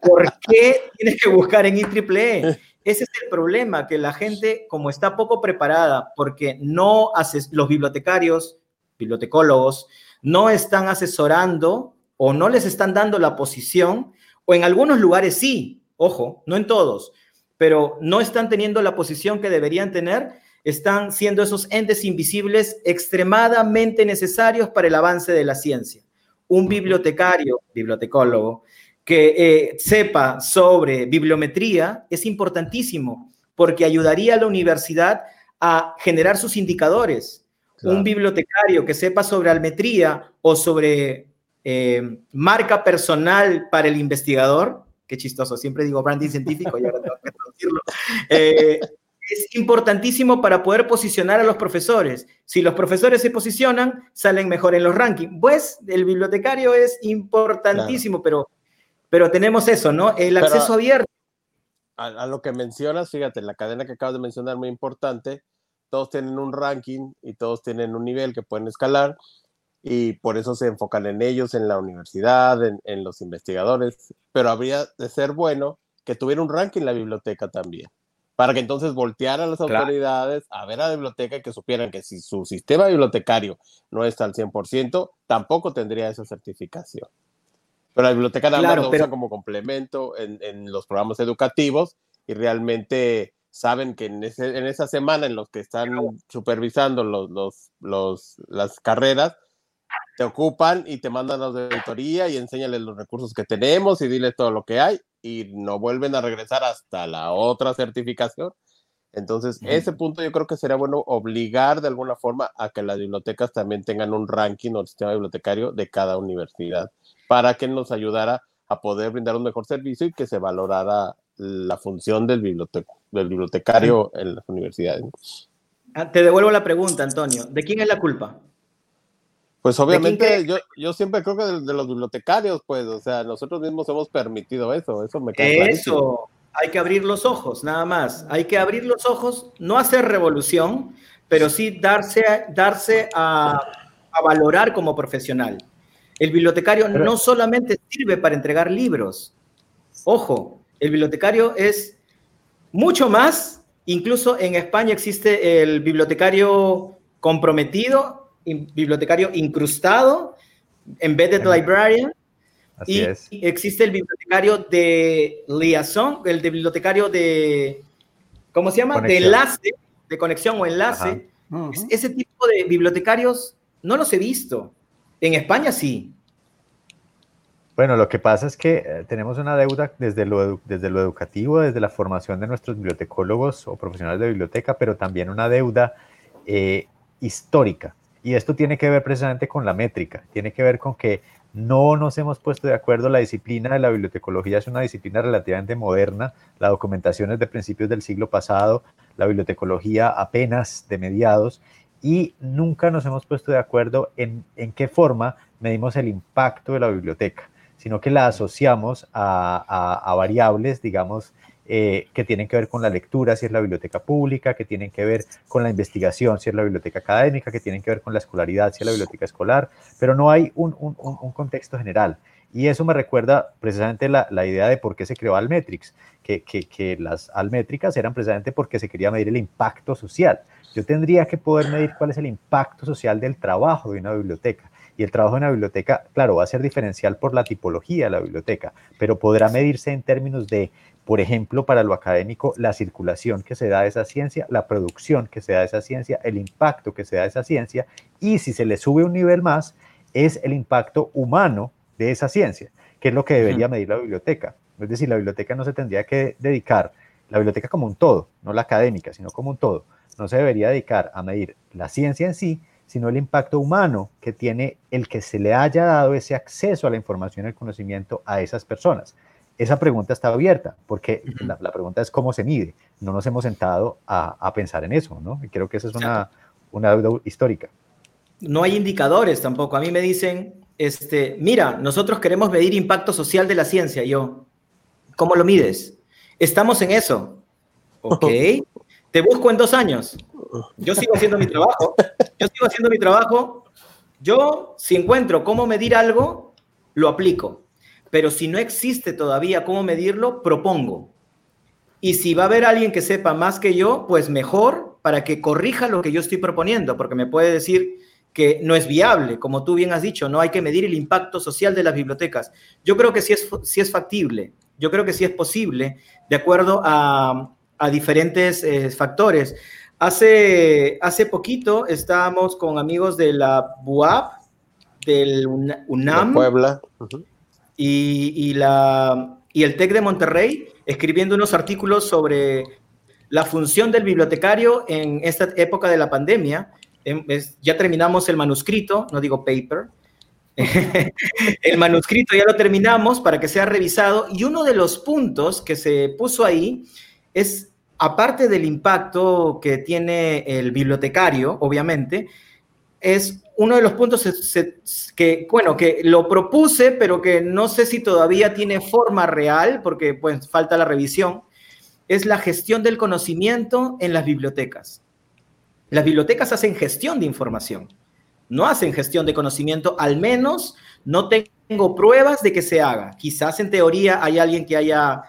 ¿por qué tienes que buscar en IEEE? Ese es el problema, que la gente, como está poco preparada, porque no hace, los bibliotecarios, bibliotecólogos, no están asesorando o no les están dando la posición, o en algunos lugares sí, ojo, no en todos, pero no están teniendo la posición que deberían tener, están siendo esos entes invisibles extremadamente necesarios para el avance de la ciencia. Un bibliotecario, bibliotecólogo, que eh, sepa sobre bibliometría es importantísimo porque ayudaría a la universidad a generar sus indicadores. Un bibliotecario que sepa sobre almetría o sobre eh, marca personal para el investigador qué chistoso, siempre digo branding científico y ahora tengo que traducirlo. <laughs> Eh, es importantísimo para poder posicionar a los profesores. Si los profesores se posicionan, salen mejor en los rankings. Pues el bibliotecario es importantísimo, pero, pero tenemos eso, ¿no? El acceso abierto. A, lo que mencionas, fíjate, la cadena que acabas de mencionar, muy importante, todos tienen un ranking y todos tienen un nivel que pueden escalar y por eso se enfocan en ellos, en la universidad, en, los investigadores, pero habría de ser bueno que tuviera un ranking la biblioteca también, para que entonces voltearan las autoridades a ver a la biblioteca y que supieran que si su sistema bibliotecario no está al 100%, tampoco tendría esa certificación. Pero la biblioteca nada más lo usa como complemento en, los programas educativos y realmente saben que en, en esa semana en los que están supervisando los, los, los, las carreras, te ocupan y te mandan a la auditoría y enséñales los recursos que tenemos y dile todo lo que hay y no vuelven a regresar hasta la otra certificación. Entonces, ese punto yo creo que sería bueno obligar de alguna forma a que las bibliotecas también tengan un ranking o sistema bibliotecario de cada universidad para que nos ayudara a poder brindar un mejor servicio y que se valorara la función del, del bibliotecario en las universidades. Ah, te devuelvo la pregunta, Antonio. ¿De quién es la culpa? Pues obviamente yo, yo siempre creo que de, los bibliotecarios, pues, o sea, nosotros mismos hemos permitido eso, eso me queda Eso, hay que abrir los ojos, nada más. Hay que abrir los ojos, no hacer revolución, pero sí darse, darse a, a valorar como profesional. El bibliotecario no solamente sirve para entregar libros. Ojo, el bibliotecario es mucho más. Incluso en España existe el bibliotecario comprometido bibliotecario incrustado, embedded librarian. y existe el bibliotecario de liaison, el de bibliotecario de, ¿cómo se llama? De enlace, de conexión o enlace. Ese tipo de bibliotecarios no los he visto. En España sí. Bueno, lo que pasa es que eh, tenemos una deuda desde lo, desde lo educativo, desde la formación de nuestros bibliotecólogos o profesionales de biblioteca, pero también una deuda eh, histórica. Y esto tiene que ver precisamente con la métrica, tiene que ver con que no nos hemos puesto de acuerdo. La disciplina de la bibliotecología es una disciplina relativamente moderna. La documentación es de principios del siglo pasado, la bibliotecología apenas de mediados, y nunca nos hemos puesto de acuerdo en, en qué forma medimos el impacto de la biblioteca, sino que la asociamos a, a, a variables, digamos, eh, que tienen que ver con la lectura, si es la biblioteca pública, que tienen que ver con la investigación, si es la biblioteca académica, que tienen que ver con la escolaridad, si es la biblioteca escolar, pero no hay un, contexto general. Y eso me recuerda precisamente la, idea de por qué se creó Almetrix, que, que, las almétricas eran precisamente porque se quería medir el impacto social. Yo tendría que poder medir cuál es el impacto social del trabajo de una biblioteca. Y el trabajo de una biblioteca, claro, va a ser diferencial por la tipología de la biblioteca, pero podrá medirse en términos de por ejemplo, para lo académico, la circulación que se da de esa ciencia, la producción que se da de esa ciencia, el impacto que se da de esa ciencia, y si se le sube un nivel más, es el impacto humano de esa ciencia, que es lo que debería medir la biblioteca. Es decir, la biblioteca no se tendría que dedicar, la biblioteca como un todo, no la académica, sino como un todo, no se debería dedicar a medir la ciencia en sí, sino el impacto humano que tiene el que se le haya dado ese acceso a la información y el conocimiento a esas personas. Esa pregunta está abierta, porque la, pregunta es cómo se mide. No nos hemos sentado a, pensar en eso, ¿no? Y creo que esa es una, una deuda histórica. No hay indicadores tampoco. A mí me dicen, este, mira, nosotros queremos medir impacto social de la ciencia. yo, ¿cómo lo mides? Estamos en eso. Ok. <laughs> Te busco en dos años. Yo sigo haciendo mi trabajo. Yo sigo haciendo mi trabajo. Yo, si encuentro cómo medir algo, lo aplico. Pero si no existe todavía cómo medirlo, propongo. Y si va a haber alguien que sepa más que yo, pues mejor para que corrija lo que yo estoy proponiendo, porque me puede decir, que no es viable, como tú bien has dicho, no hay que medir el impacto social de las bibliotecas. Yo creo que sí es, sí es factible, yo creo que sí es posible, de acuerdo a, diferentes eh, factores. Hace, hace poquito estábamos con amigos de la BUAP, del UNAM. Puebla. Y, el TEC de Monterrey, escribiendo unos artículos sobre la función del bibliotecario en esta época de la pandemia. Em, ya terminamos el manuscrito, no digo paper, <laughs> el manuscrito ya lo terminamos para que sea revisado y uno de los puntos que se puso ahí es, aparte del impacto que tiene el bibliotecario, obviamente, es uno de los puntos que, bueno, que lo propuse, pero que no sé si todavía tiene forma real, porque pues falta la revisión, es la gestión del conocimiento en las bibliotecas. Las bibliotecas hacen gestión de información, no hacen gestión de conocimiento, al menos no tengo pruebas de que se haga. Quizás en teoría hay alguien que haya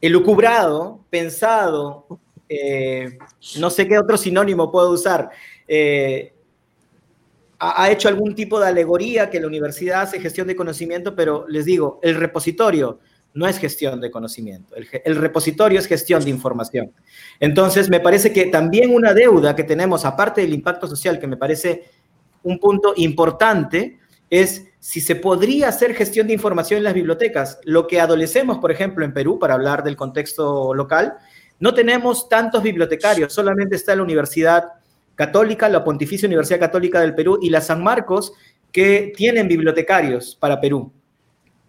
elucubrado, pensado, eh, no sé qué otro sinónimo puedo usar, eh, ha, hecho algún tipo de alegoría que la universidad hace gestión de conocimiento, pero les digo, el repositorio no es gestión de conocimiento, el, repositorio es gestión de información. Entonces, me parece que también una deuda que tenemos, aparte del impacto social, que me parece un punto importante, es si se podría hacer gestión de información en las bibliotecas. Lo que adolecemos, por ejemplo, en Perú, para hablar del contexto local, no tenemos tantos bibliotecarios, solamente está la Universidad Católica, la Pontificia Universidad Católica del Perú y la San Marcos, que tienen bibliotecarios para Perú.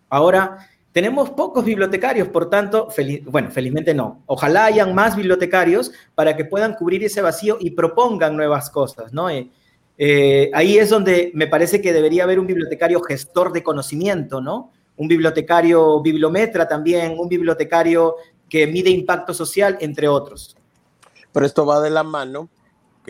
Ahora, tenemos pocos bibliotecarios, por tanto, bueno, felizmente no. Ojalá hayan más bibliotecarios para que puedan cubrir ese vacío y propongan nuevas cosas, ¿no? Eh, eh, ahí es donde me parece que debería haber un bibliotecario gestor de conocimiento, ¿no? Un bibliotecario bibliometra también, un bibliotecario que mide impacto social, entre otros. Pero esto va de la mano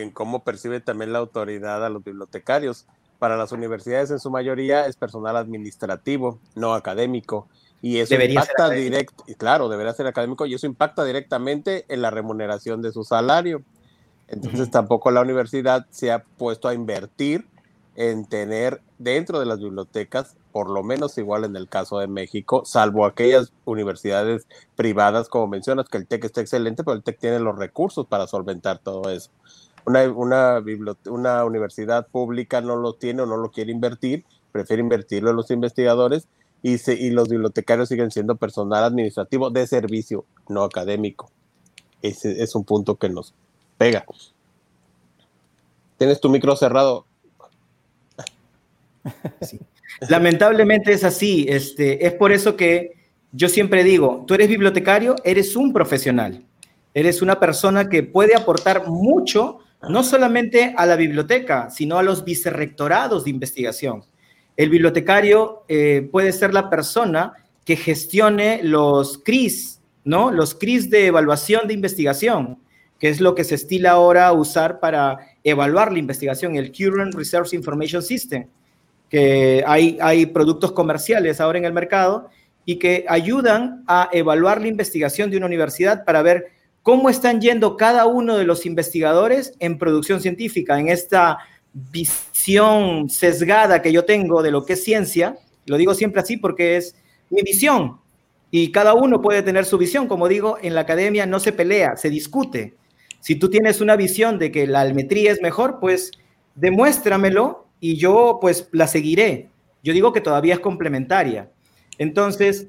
en cómo percibe también la autoridad a los bibliotecarios. Para las universidades en su mayoría es personal administrativo, no académico. Y eso impacta directo, claro, debería ser académico, y eso impacta directamente en la remuneración de su salario. Entonces tampoco la universidad se ha puesto a invertir en tener dentro de las bibliotecas, por lo menos igual en el caso de México, salvo aquellas universidades privadas, como mencionas, que el TEC está excelente, pero el TEC tiene los recursos para solventar todo eso. Una, una, una universidad pública no lo tiene o no lo quiere invertir, prefiere invertirlo en los investigadores y, los bibliotecarios siguen siendo personal administrativo de servicio, no académico. Ese es un punto que nos pega. Tienes tu micro cerrado. <laughs> Lamentablemente es así. Este, es por eso que yo siempre digo, tú eres bibliotecario, eres un profesional. Eres una persona que puede aportar mucho, no solamente a la biblioteca, sino a los vicerrectorados de investigación. El bibliotecario eh, puede ser la persona que gestione los CRIS, ¿no? Los CRIS de evaluación de investigación, que es lo que se estila ahora usar para evaluar la investigación, el Current Research Information System, que hay, hay productos comerciales ahora en el mercado y que ayudan a evaluar la investigación de una universidad para ver cómo están yendo cada uno de los investigadores en producción científica, en esta visión sesgada que yo tengo de lo que es ciencia, lo digo siempre así porque es mi visión y cada uno puede tener su visión, como digo, en la academia no se pelea, se discute. Si tú tienes una visión de que la almetría es mejor, pues demuéstramelo y yo pues la seguiré. Yo digo que todavía es complementaria. Entonces,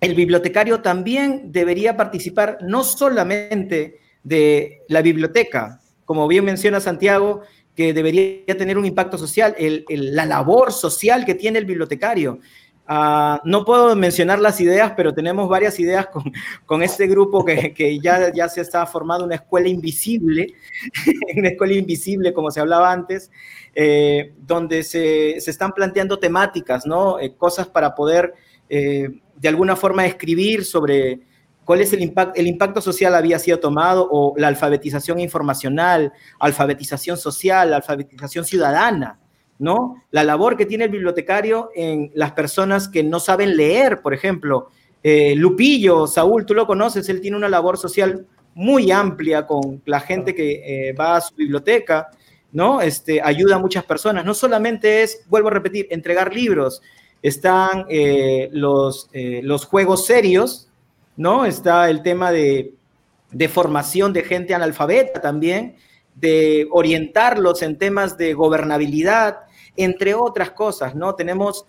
el bibliotecario también debería participar no solamente de la biblioteca, como bien menciona Santiago, que debería tener un impacto social, la labor social que tiene el bibliotecario. Ah, no puedo mencionar las ideas, pero tenemos varias ideas con, con este grupo que, que, ya, ya se está formando una escuela invisible, <laughs> una escuela invisible, como se hablaba antes, eh, donde se, se, están planteando temáticas, ¿no? Eh, cosas para poder eh, de alguna forma escribir sobre cuál es el impacto, el impacto social había sido tomado o la alfabetización informacional, alfabetización social, alfabetización ciudadana, ¿no? La labor que tiene el bibliotecario en las personas que no saben leer, por ejemplo. Eh, Lupillo, Saúl, tú lo conoces, él tiene una labor social muy amplia con la gente que eh, va a su biblioteca, ¿no? Este, ayuda a muchas personas. No solamente es, vuelvo a repetir, entregar libros, están eh, los, los juegos serios, ¿no? Está el tema de, formación de gente analfabeta también, de orientarlos en temas de gobernabilidad, entre otras cosas, ¿no? Tenemos,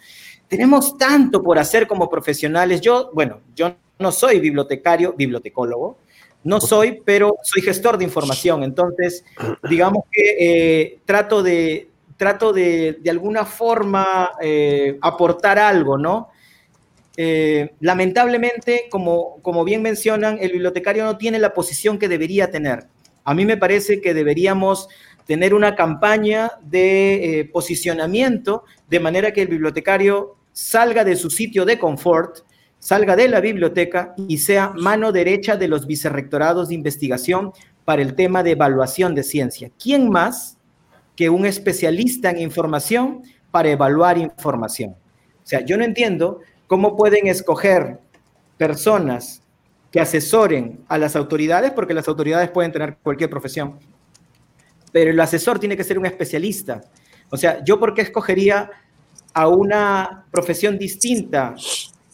tenemos tanto por hacer como profesionales. Yo, bueno, yo no soy bibliotecario, bibliotecólogo, no soy, pero soy gestor de información. Entonces, digamos que eh, trato de, trato de, de alguna forma eh, aportar algo, ¿no? Eh, lamentablemente, como, como bien mencionan, el bibliotecario no tiene la posición que debería tener. A mí me parece que deberíamos tener una campaña de eh, posicionamiento de manera que el bibliotecario salga de su sitio de confort, salga de la biblioteca y sea mano derecha de los vicerrectorados de investigación para el tema de evaluación de ciencia. ¿Quién más que un especialista en información para evaluar información? O sea, yo no entiendo ¿Cómo pueden escoger personas que asesoren a las autoridades? Porque las autoridades pueden tener cualquier profesión, pero el asesor tiene que ser un especialista. O sea, ¿yo por qué escogería a una profesión distinta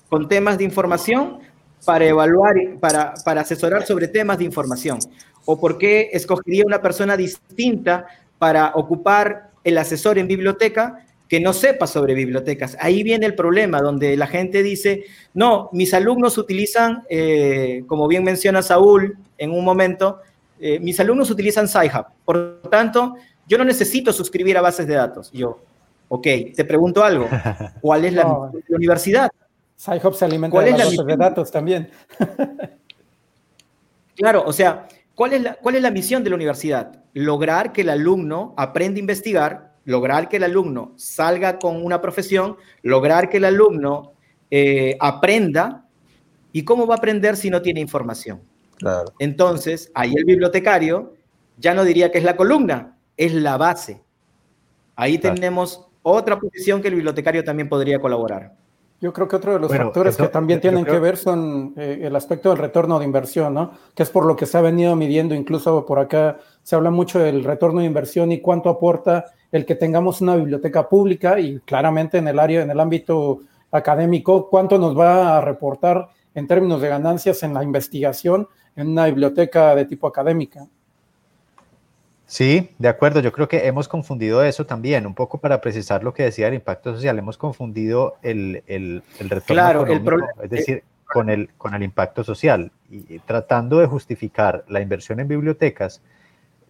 con temas de información para evaluar, para, para asesorar sobre temas de información? ¿O por qué escogería una persona distinta para ocupar el asesor en biblioteca que no sepa sobre bibliotecas. Ahí viene el problema, donde la gente dice, no, mis alumnos utilizan, eh, como bien menciona Saúl en un momento, eh, mis alumnos utilizan SciHub. Por lo tanto, yo no necesito suscribir a bases de datos. yo, ok, te pregunto algo. <laughs> ¿Cuál es la, universidad? SciHub se alimenta de bases de datos también. <laughs> claro, o sea, ¿cuál es, la, ¿cuál es la misión de la universidad? Lograr que el alumno aprenda a investigar lograr que el alumno salga con una profesión, lograr que el alumno eh, aprenda. ¿Y cómo va a aprender si no tiene información? Entonces, ahí el bibliotecario ya no diría que es la columna, es la base. Ahí tenemos otra posición que el bibliotecario también podría colaborar. Yo creo que otro de los factores que también tienen que ver son eh, el aspecto del retorno de inversión, ¿no? Que es por lo que se ha venido midiendo, incluso por acá se habla mucho del retorno de inversión y cuánto aporta el que tengamos una biblioteca pública y claramente en el área, en el ámbito académico, cuánto nos va a reportar en términos de ganancias en la investigación en una biblioteca de tipo académica. Sí, de acuerdo. Yo creo que hemos confundido eso también, un poco para precisar lo que decía el impacto social. Hemos confundido el, el, el retorno claro, el es decir, con el, con el impacto social. Y, tratando de justificar la inversión en bibliotecas,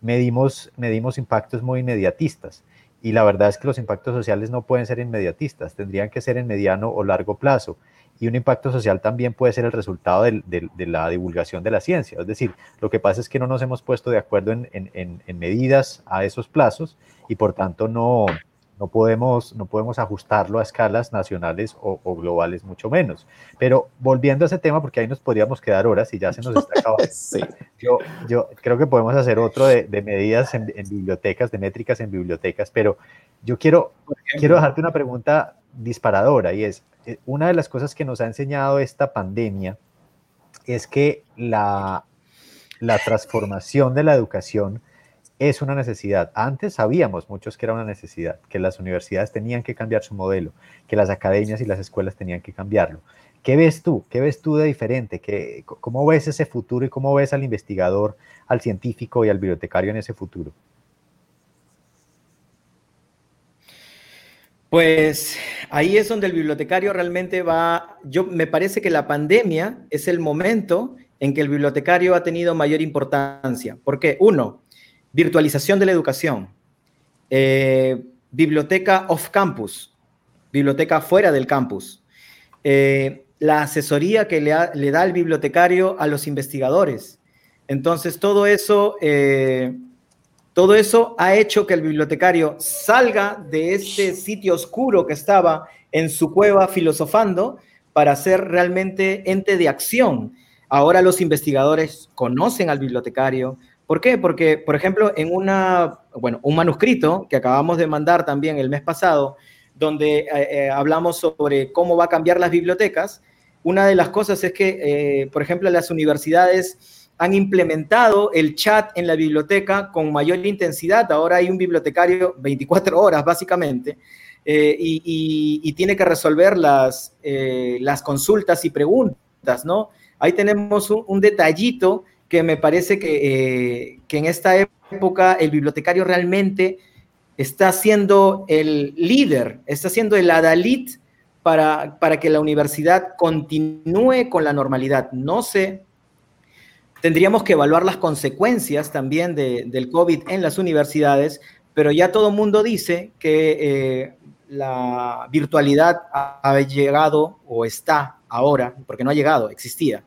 medimos, medimos impactos muy inmediatistas. Y la verdad es que los impactos sociales no pueden ser inmediatistas, tendrían que ser en mediano o largo plazo. Y un impacto social también puede ser el resultado de, la divulgación de la ciencia. Es decir, lo que pasa es que no nos hemos puesto de acuerdo en, en medidas a esos plazos y por tanto no, no podemos, no podemos ajustarlo a escalas nacionales o, globales, mucho menos. Pero volviendo a ese tema, porque ahí nos podríamos quedar horas y ya se nos está acabando. <laughs> yo, yo creo que podemos hacer otro de, medidas en, bibliotecas, de métricas en bibliotecas, pero yo quiero, quiero dejarte una pregunta disparadora y es, una de las cosas que nos ha enseñado esta pandemia es que la, la transformación de la educación es una necesidad. Antes sabíamos muchos que era una necesidad, que las universidades tenían que cambiar su modelo, que las academias y las escuelas tenían que cambiarlo. ¿Qué ves tú? ¿Qué ves tú de diferente? ¿Qué, ¿Cómo ves ese futuro y cómo ves al investigador, al científico y al bibliotecario en ese futuro? Pues ahí es donde el bibliotecario realmente va, yo me parece que la pandemia es el momento en que el bibliotecario ha tenido mayor importancia. Porque uno, virtualización de la educación, eh, biblioteca off campus, biblioteca fuera del campus, eh, la asesoría que le, da el bibliotecario a los investigadores. Entonces, todo eso eh, todo eso ha hecho que el bibliotecario salga de este sitio oscuro que estaba en su cueva filosofando para ser realmente ente de acción. Ahora los investigadores conocen al bibliotecario. ¿Por qué? Porque, por ejemplo, en una, bueno, un manuscrito que acabamos de mandar también el mes pasado, donde eh, eh, hablamos sobre cómo va a cambiar las bibliotecas, una de las cosas es que, eh, por ejemplo, las universidades han implementado el chat en la biblioteca con mayor intensidad. Ahora hay un bibliotecario 24 horas, básicamente, eh, y, tiene que resolver las, eh, las consultas y preguntas, ¿no? Ahí tenemos un, detallito que me parece que, eh, que, en esta época el bibliotecario realmente está siendo el líder, está siendo el adalid para, para que la universidad continúe con la normalidad. No sé Tendríamos que evaluar las consecuencias también del COVID en las universidades, pero ya todo el mundo dice que eh, la virtualidad ha llegado o está ahora, porque no ha llegado, existía,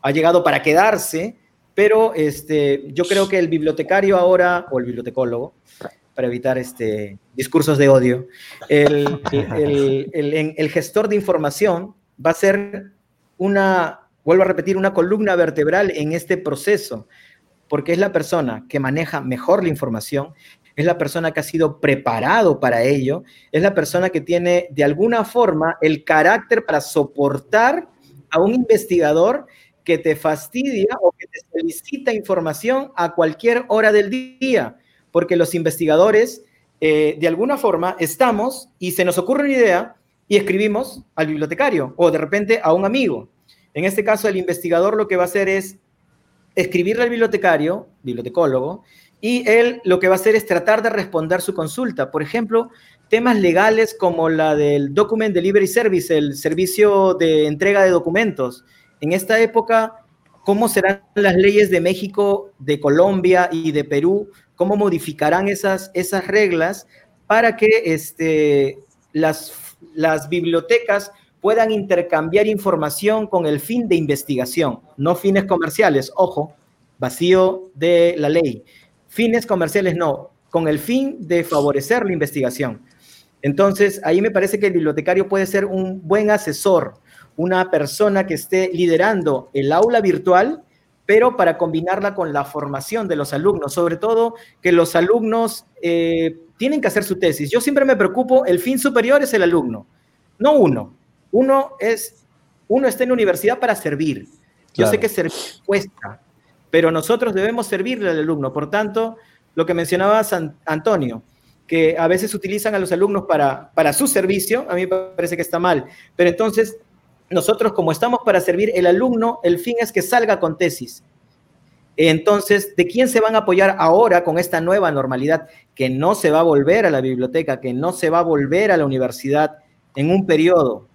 ha llegado para quedarse, pero este, yo creo que el bibliotecario ahora, o el bibliotecólogo, para evitar este, discursos de odio, el, <laughs> el gestor de información va a ser una vuelvo a repetir, una columna vertebral en este proceso, porque es la persona que maneja mejor la información, es la persona que ha sido preparado para ello, es la persona que tiene de alguna forma el carácter para soportar a un investigador que te fastidia o que te solicita información a cualquier hora del día, porque los investigadores, eh, de alguna forma, estamos y se nos ocurre una idea y escribimos al bibliotecario o de repente a un amigo. En este caso, el investigador lo que va a hacer es escribirle al bibliotecario, bibliotecólogo, y él lo que va a hacer es tratar de responder su consulta. Por ejemplo, temas legales como la del Document Delivery Service, el servicio de entrega de documentos. En esta época, ¿cómo serán las leyes de México, de Colombia y de Perú? ¿Cómo modificarán esas, esas reglas para que este, las, las bibliotecas puedan intercambiar información con el fin de investigación, no fines comerciales, ojo, vacío de la ley. Fines comerciales no, con el fin de favorecer la investigación. Entonces, ahí me parece que el bibliotecario puede ser un buen asesor, una persona que esté liderando el aula virtual, pero para combinarla con la formación de los alumnos, sobre todo que los alumnos eh, tienen que hacer su tesis. Yo siempre me preocupo, el fin superior es el alumno, no uno. Uno es, uno está en la universidad para servir. Yo sé que servir cuesta, pero nosotros debemos servirle al alumno. Por tanto, lo que mencionaba Antonio, que a veces utilizan a los alumnos para, para su servicio, a mí me parece que está mal. Pero entonces, nosotros como estamos para servir el alumno, el fin es que salga con tesis. Entonces, ¿de quién se van a apoyar ahora con esta nueva normalidad? Que no se va a volver a la biblioteca, que no se va a volver a la universidad en un periodo.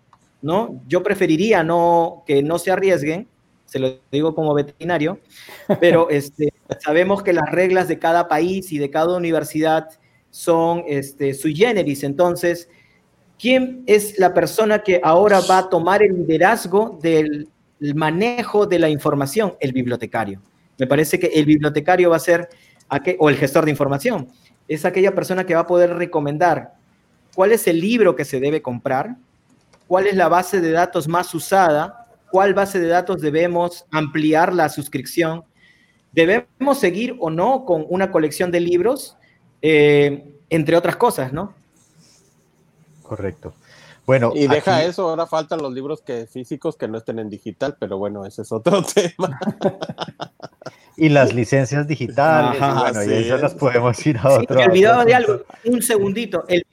¿No? Yo preferiría no, que no se arriesguen, se lo digo como veterinario, pero <laughs> este, sabemos que las reglas de cada país y de cada universidad son este, sui generis, entonces, ¿quién es la persona que ahora va a tomar el liderazgo del manejo de la información? El bibliotecario. Me parece que el bibliotecario va a ser, o el gestor de información, es aquella persona que va a poder recomendar cuál es el libro que se debe comprar, cuál es la base de datos más usada, cuál base de datos debemos ampliar la suscripción, debemos seguir o no con una colección de libros, eh, entre otras cosas, ¿no? Correcto. Bueno, y deja eso, ahora faltan los libros que físicos que no estén en digital, pero bueno, ese es otro <laughs> tema. y las licencias digitales, bueno, y esas las podemos ir a otro. me olvidaba de algo, un segundito. El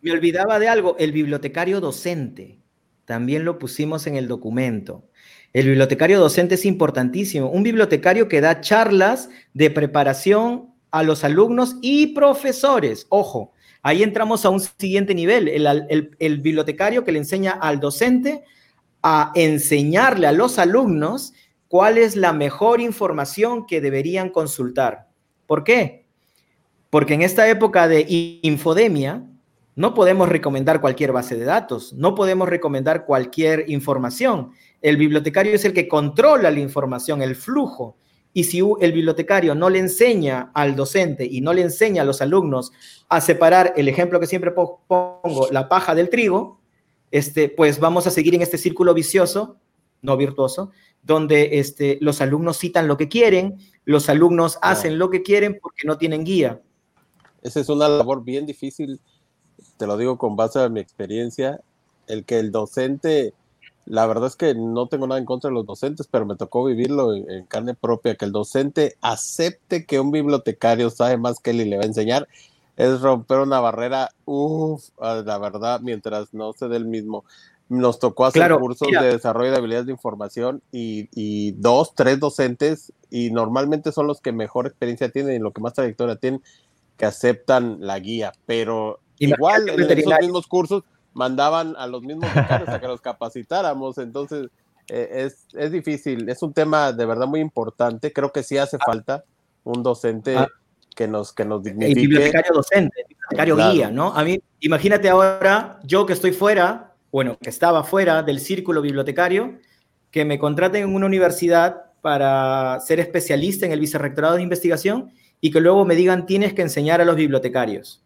me, olvidaba de algo, el bibliotecario docente. También lo pusimos en el documento. El bibliotecario docente es importantísimo. Un bibliotecario que da charlas de preparación a los alumnos y profesores. Ojo, ahí entramos a un siguiente nivel, el, bibliotecario que le enseña al docente a enseñarle a los alumnos cuál es la mejor información que deberían consultar. ¿Por qué? Porque en esta época de infodemia, no podemos recomendar cualquier base de datos, no podemos recomendar cualquier información. El bibliotecario es el que controla la información, el flujo. Y si el bibliotecario no le enseña al docente y no le enseña a los alumnos a separar el ejemplo que siempre pongo, la paja del trigo, este, pues vamos a seguir en este círculo vicioso, no virtuoso, donde este, los alumnos citan lo que quieren, los alumnos hacen lo que quieren porque no tienen guía. Esa es una labor bien difícil, te lo digo con base a mi experiencia, el que el docente la verdad es que no tengo nada en contra de los docentes, pero me tocó vivirlo en, carne propia, que el docente acepte que un bibliotecario sabe más que él y le va a enseñar, es romper una barrera, uff, ah, la verdad, mientras no se dé el mismo. Nos tocó hacer cursos de desarrollo de habilidades de información y, dos, tres docentes, y normalmente son los que mejor experiencia tienen y lo que más trayectoria tienen, que aceptan la guía, pero igual en esos mismos cursos mandaban a los mismos becarios a que los capacitáramos. Entonces, eh, es, difícil. Es un tema de verdad muy importante. Creo que sí hace ah. falta un docente ah. que nos, que nos dignifique. El bibliotecario docente, bibliotecario guía, ¿no? A mí, imagínate ahora, yo que estoy fuera, bueno, que estaba fuera del círculo bibliotecario, que me contraten en una universidad para ser especialista en el vicerrectorado de investigación y que luego me digan tienes que enseñar a los bibliotecarios.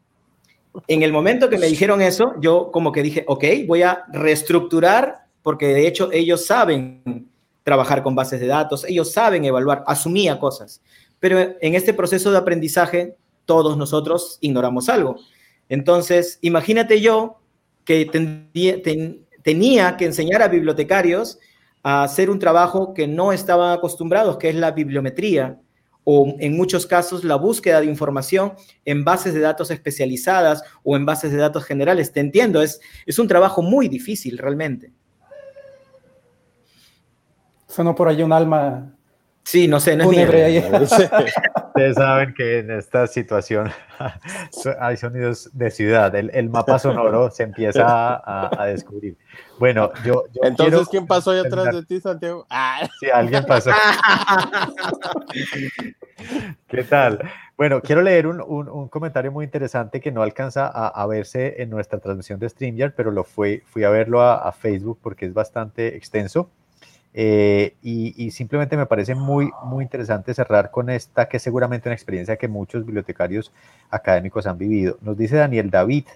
En el momento que me dijeron eso, yo como que dije, ok, voy a reestructurar, porque de hecho ellos saben trabajar con bases de datos, ellos saben evaluar, asumía cosas. Pero en este proceso de aprendizaje, todos nosotros ignoramos algo. Entonces, imagínate yo que tenía que enseñar a bibliotecarios a hacer un trabajo que no estaban acostumbrados, que es la bibliometría o en muchos casos la búsqueda de información en bases de datos especializadas o en bases de datos generales. Te entiendo, es, es un trabajo muy difícil realmente. Sonó por ahí un alma. Sí, no sé, no es <laughs> Ustedes saben que en esta situación <laughs> hay sonidos de ciudad. El, mapa sonoro se empieza a, descubrir. Bueno, yo. Entonces, ¿quién pasó ahí atrás de ti, Santiago? Ah. Sí, alguien pasó. ¿Qué tal? Bueno, quiero leer un, comentario muy interesante que no alcanza a, verse en nuestra transmisión de StreamYard, pero lo fui, fui a verlo a Facebook porque es bastante extenso. Eh, y, simplemente me parece muy, muy interesante cerrar con esta, que es seguramente una experiencia que muchos bibliotecarios académicos han vivido. Nos dice Daniel David,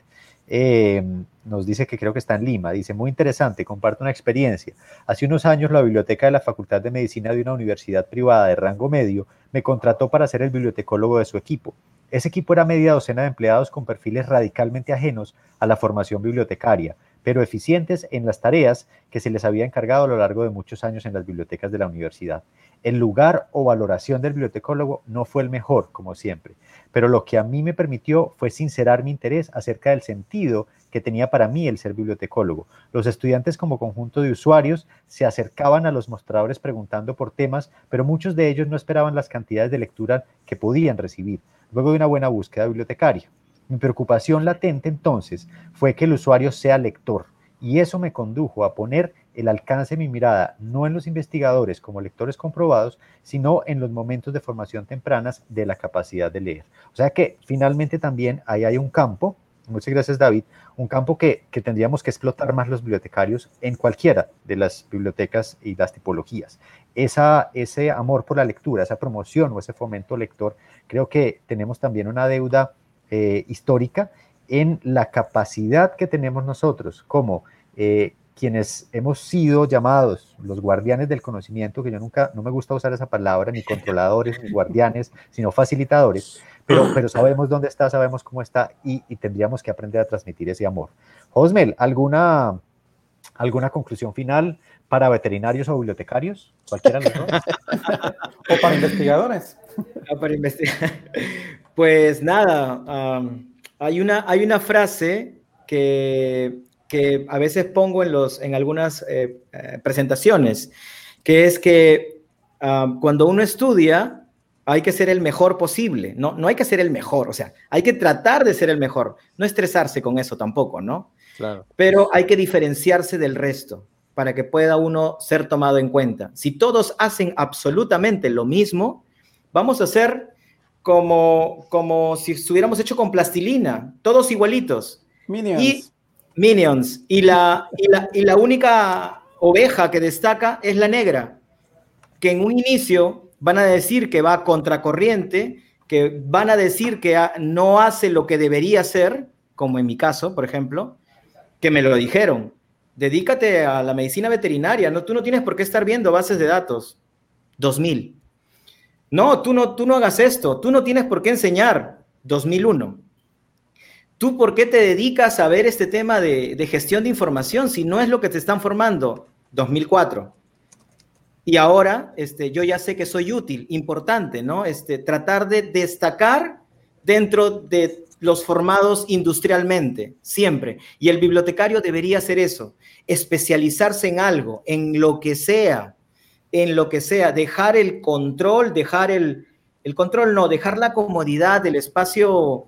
eh, nos dice que creo que está en Lima, dice, muy interesante, comparto una experiencia. Hace unos años la biblioteca de la Facultad de Medicina de una universidad privada de rango medio me contrató para ser el bibliotecólogo de su equipo. Ese equipo era media docena de empleados con perfiles radicalmente ajenos a la formación bibliotecaria pero eficientes en las tareas que se les había encargado a lo largo de muchos años en las bibliotecas de la universidad. El lugar o valoración del bibliotecólogo no fue el mejor, como siempre, pero lo que a mí me permitió fue sincerar mi interés acerca del sentido que tenía para mí el ser bibliotecólogo. Los estudiantes como conjunto de usuarios se acercaban a los mostradores preguntando por temas, pero muchos de ellos no esperaban las cantidades de lectura que podían recibir, luego de una buena búsqueda bibliotecaria. Mi preocupación latente entonces fue que el usuario sea lector y eso me condujo a poner el alcance de mi mirada no en los investigadores como lectores comprobados, sino en los momentos de formación tempranas de la capacidad de leer. O sea que finalmente también ahí hay un campo, muchas gracias David, un campo que, tendríamos que explotar más los bibliotecarios en cualquiera de las bibliotecas y las tipologías. Esa, ese amor por la lectura, esa promoción o ese fomento lector, creo que tenemos también una deuda eh, histórica en la capacidad que tenemos nosotros como eh, quienes hemos sido llamados los guardianes del conocimiento, que yo nunca, no me gusta usar esa palabra, ni controladores, ni guardianes, sino facilitadores, pero, pero sabemos dónde está, sabemos cómo está y, tendríamos que aprender a transmitir ese amor. Osmel, ¿alguna, alguna conclusión final para veterinarios o bibliotecarios? Cualquiera de los dos. <laughs> o para investigadores. para investigar. Pues nada, hay, una, hay una frase que, que, a veces pongo en, los, en algunas eh, eh, presentaciones, que es que cuando uno estudia, hay que ser el mejor posible, no, no hay que ser el mejor, o sea, hay que tratar de ser el mejor, no estresarse con eso tampoco, ¿no? Claro. Pero hay que diferenciarse del resto para que pueda uno ser tomado en cuenta. Si todos hacen absolutamente lo mismo, vamos a ser como, como si estuviéramos hecho con plastilina, todos igualitos. Minions. Y, minions. Y la, y la, y la única oveja que destaca es la negra, que en un inicio van a decir que va contracorriente, que van a decir que no hace lo que debería hacer, como en mi caso, por ejemplo, que me lo dijeron. Dedícate a la medicina veterinaria, no, tú no tienes por qué estar viendo bases de datos. 2000. No, tú no, tú no hagas esto, tú no tienes por qué enseñar. 2001. ¿Tú por qué te dedicas a ver este tema de, gestión de información si no es lo que te están formando? 2004. Y ahora este, yo ya sé que soy útil, importante, ¿no? Este, tratar de destacar dentro de los formados industrialmente, siempre. Y el bibliotecario debería hacer eso, especializarse en algo, en lo que sea, en lo que sea, dejar el control, dejar el, el control, no, dejar la comodidad del espacio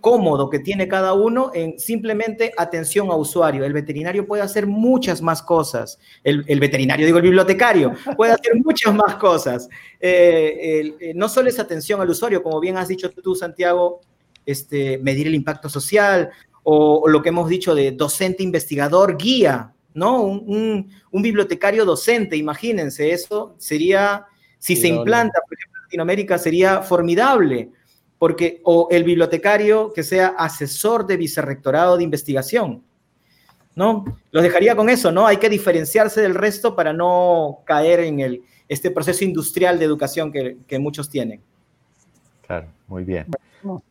cómodo que tiene cada uno en simplemente atención a usuario. El veterinario puede hacer muchas más cosas. El, veterinario, digo el bibliotecario, <laughs> puede hacer muchas más cosas. Eh, eh, no solo es atención al usuario, como bien has dicho tú, Santiago, este, medir el impacto social o, lo que hemos dicho de docente investigador, guía, ¿no? Un, bibliotecario docente, imagínense, eso sería, si se implanta, por ejemplo, en Latinoamérica, sería formidable porque o el bibliotecario que sea asesor de vicerrectorado de investigación, ¿no? Los dejaría con eso, ¿no? Hay que diferenciarse del resto para no caer en el, este proceso industrial de educación que, que muchos tienen. Claro, muy bien.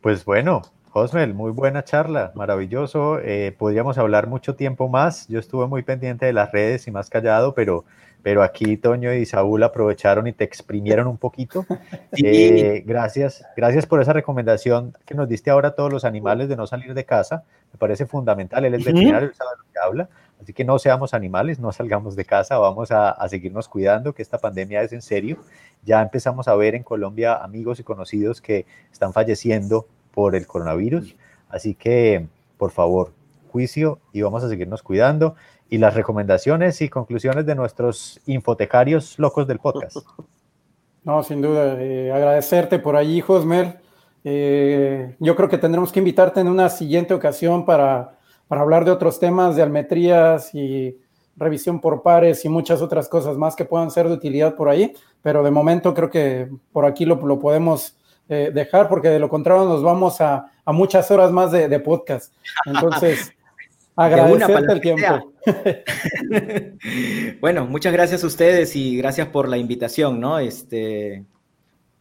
Pues bueno, Osmel, muy buena charla, maravilloso. Eh, podríamos hablar mucho tiempo más. Yo estuve muy pendiente de las redes y más callado, pero pero aquí Toño y Saúl aprovecharon y te exprimieron un poquito. <laughs> Eh, gracias, gracias por esa recomendación que nos diste ahora a todos los animales de no salir de casa. Me parece fundamental. Él es veterinario, él sabe lo que habla. Así que no seamos animales, no salgamos de casa, vamos a, a, seguirnos cuidando, que esta pandemia es en serio. Ya empezamos a ver en Colombia amigos y conocidos que están falleciendo por el coronavirus. Así que, por favor, juicio y vamos a seguirnos cuidando y las recomendaciones y conclusiones de nuestros infotecarios locos del podcast. <laughs> No, sin duda, eh, agradecerte por allí, Josmer. Eh, yo creo que tendremos que invitarte en una siguiente ocasión para, para, hablar de otros temas de almetrías y revisión por pares y muchas otras cosas más que puedan ser de utilidad por ahí, pero de momento creo que por aquí lo, lo podemos eh, dejar porque de lo contrario nos vamos a, a muchas horas más de, de podcast. Entonces... <laughs> Agradecerte el tiempo. <laughs> bueno, muchas gracias a ustedes y gracias por la invitación, ¿no? Este,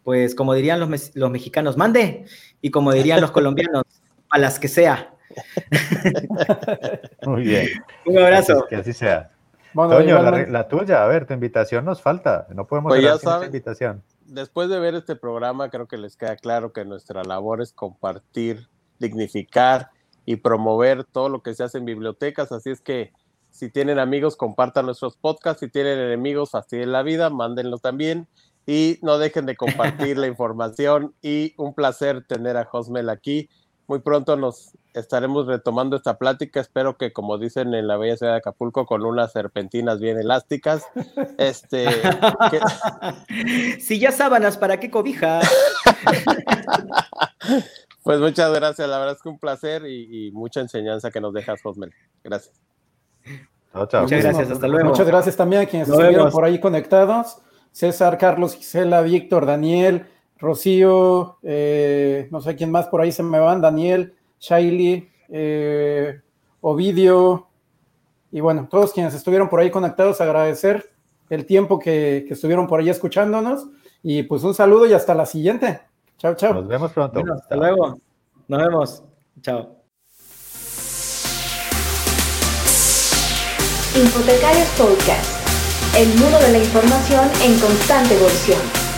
pues como dirían los, los mexicanos, mande, y como dirían los <laughs> colombianos, a las que sea. Muy bien. Un abrazo. Que así sea. Toño, la, tuya, a ver, tu invitación nos falta. No podemos pues ya invitación. Después de ver este programa, creo que les queda claro que nuestra labor es compartir, dignificar y promover todo lo que se hace en bibliotecas. Así es que si tienen amigos, compartan nuestros podcasts. Si tienen enemigos, fastidien la vida, mándenlo también. Y no dejen de compartir la <laughs> información. Y un placer tener a Josmel aquí. Muy pronto nos estaremos retomando esta plática. Espero que, como dicen en la bella ciudad de Acapulco, con unas serpentinas bien elásticas. <laughs> Este, <laughs> Si ya sábanas, ¿para qué cobija? <laughs> Pues muchas gracias, la verdad es que un placer y, mucha enseñanza que nos dejas, Josmel. Gracias. Muchas gracias, hasta luego. Muchas gracias también a quienes estuvieron por ahí conectados. César, Carlos, Gisela, Víctor, Daniel, Rocío, eh, no sé quién más por ahí se me van, Daniel, Shaili, eh, Ovidio, y bueno, todos quienes estuvieron por ahí conectados, agradecer el tiempo que, que estuvieron por ahí escuchándonos, y pues un saludo y hasta la siguiente. Chao, chao. Nos vemos pronto. hasta luego. Nos vemos. Chao. Infotecarios Podcast. El mundo de la información en constante evolución.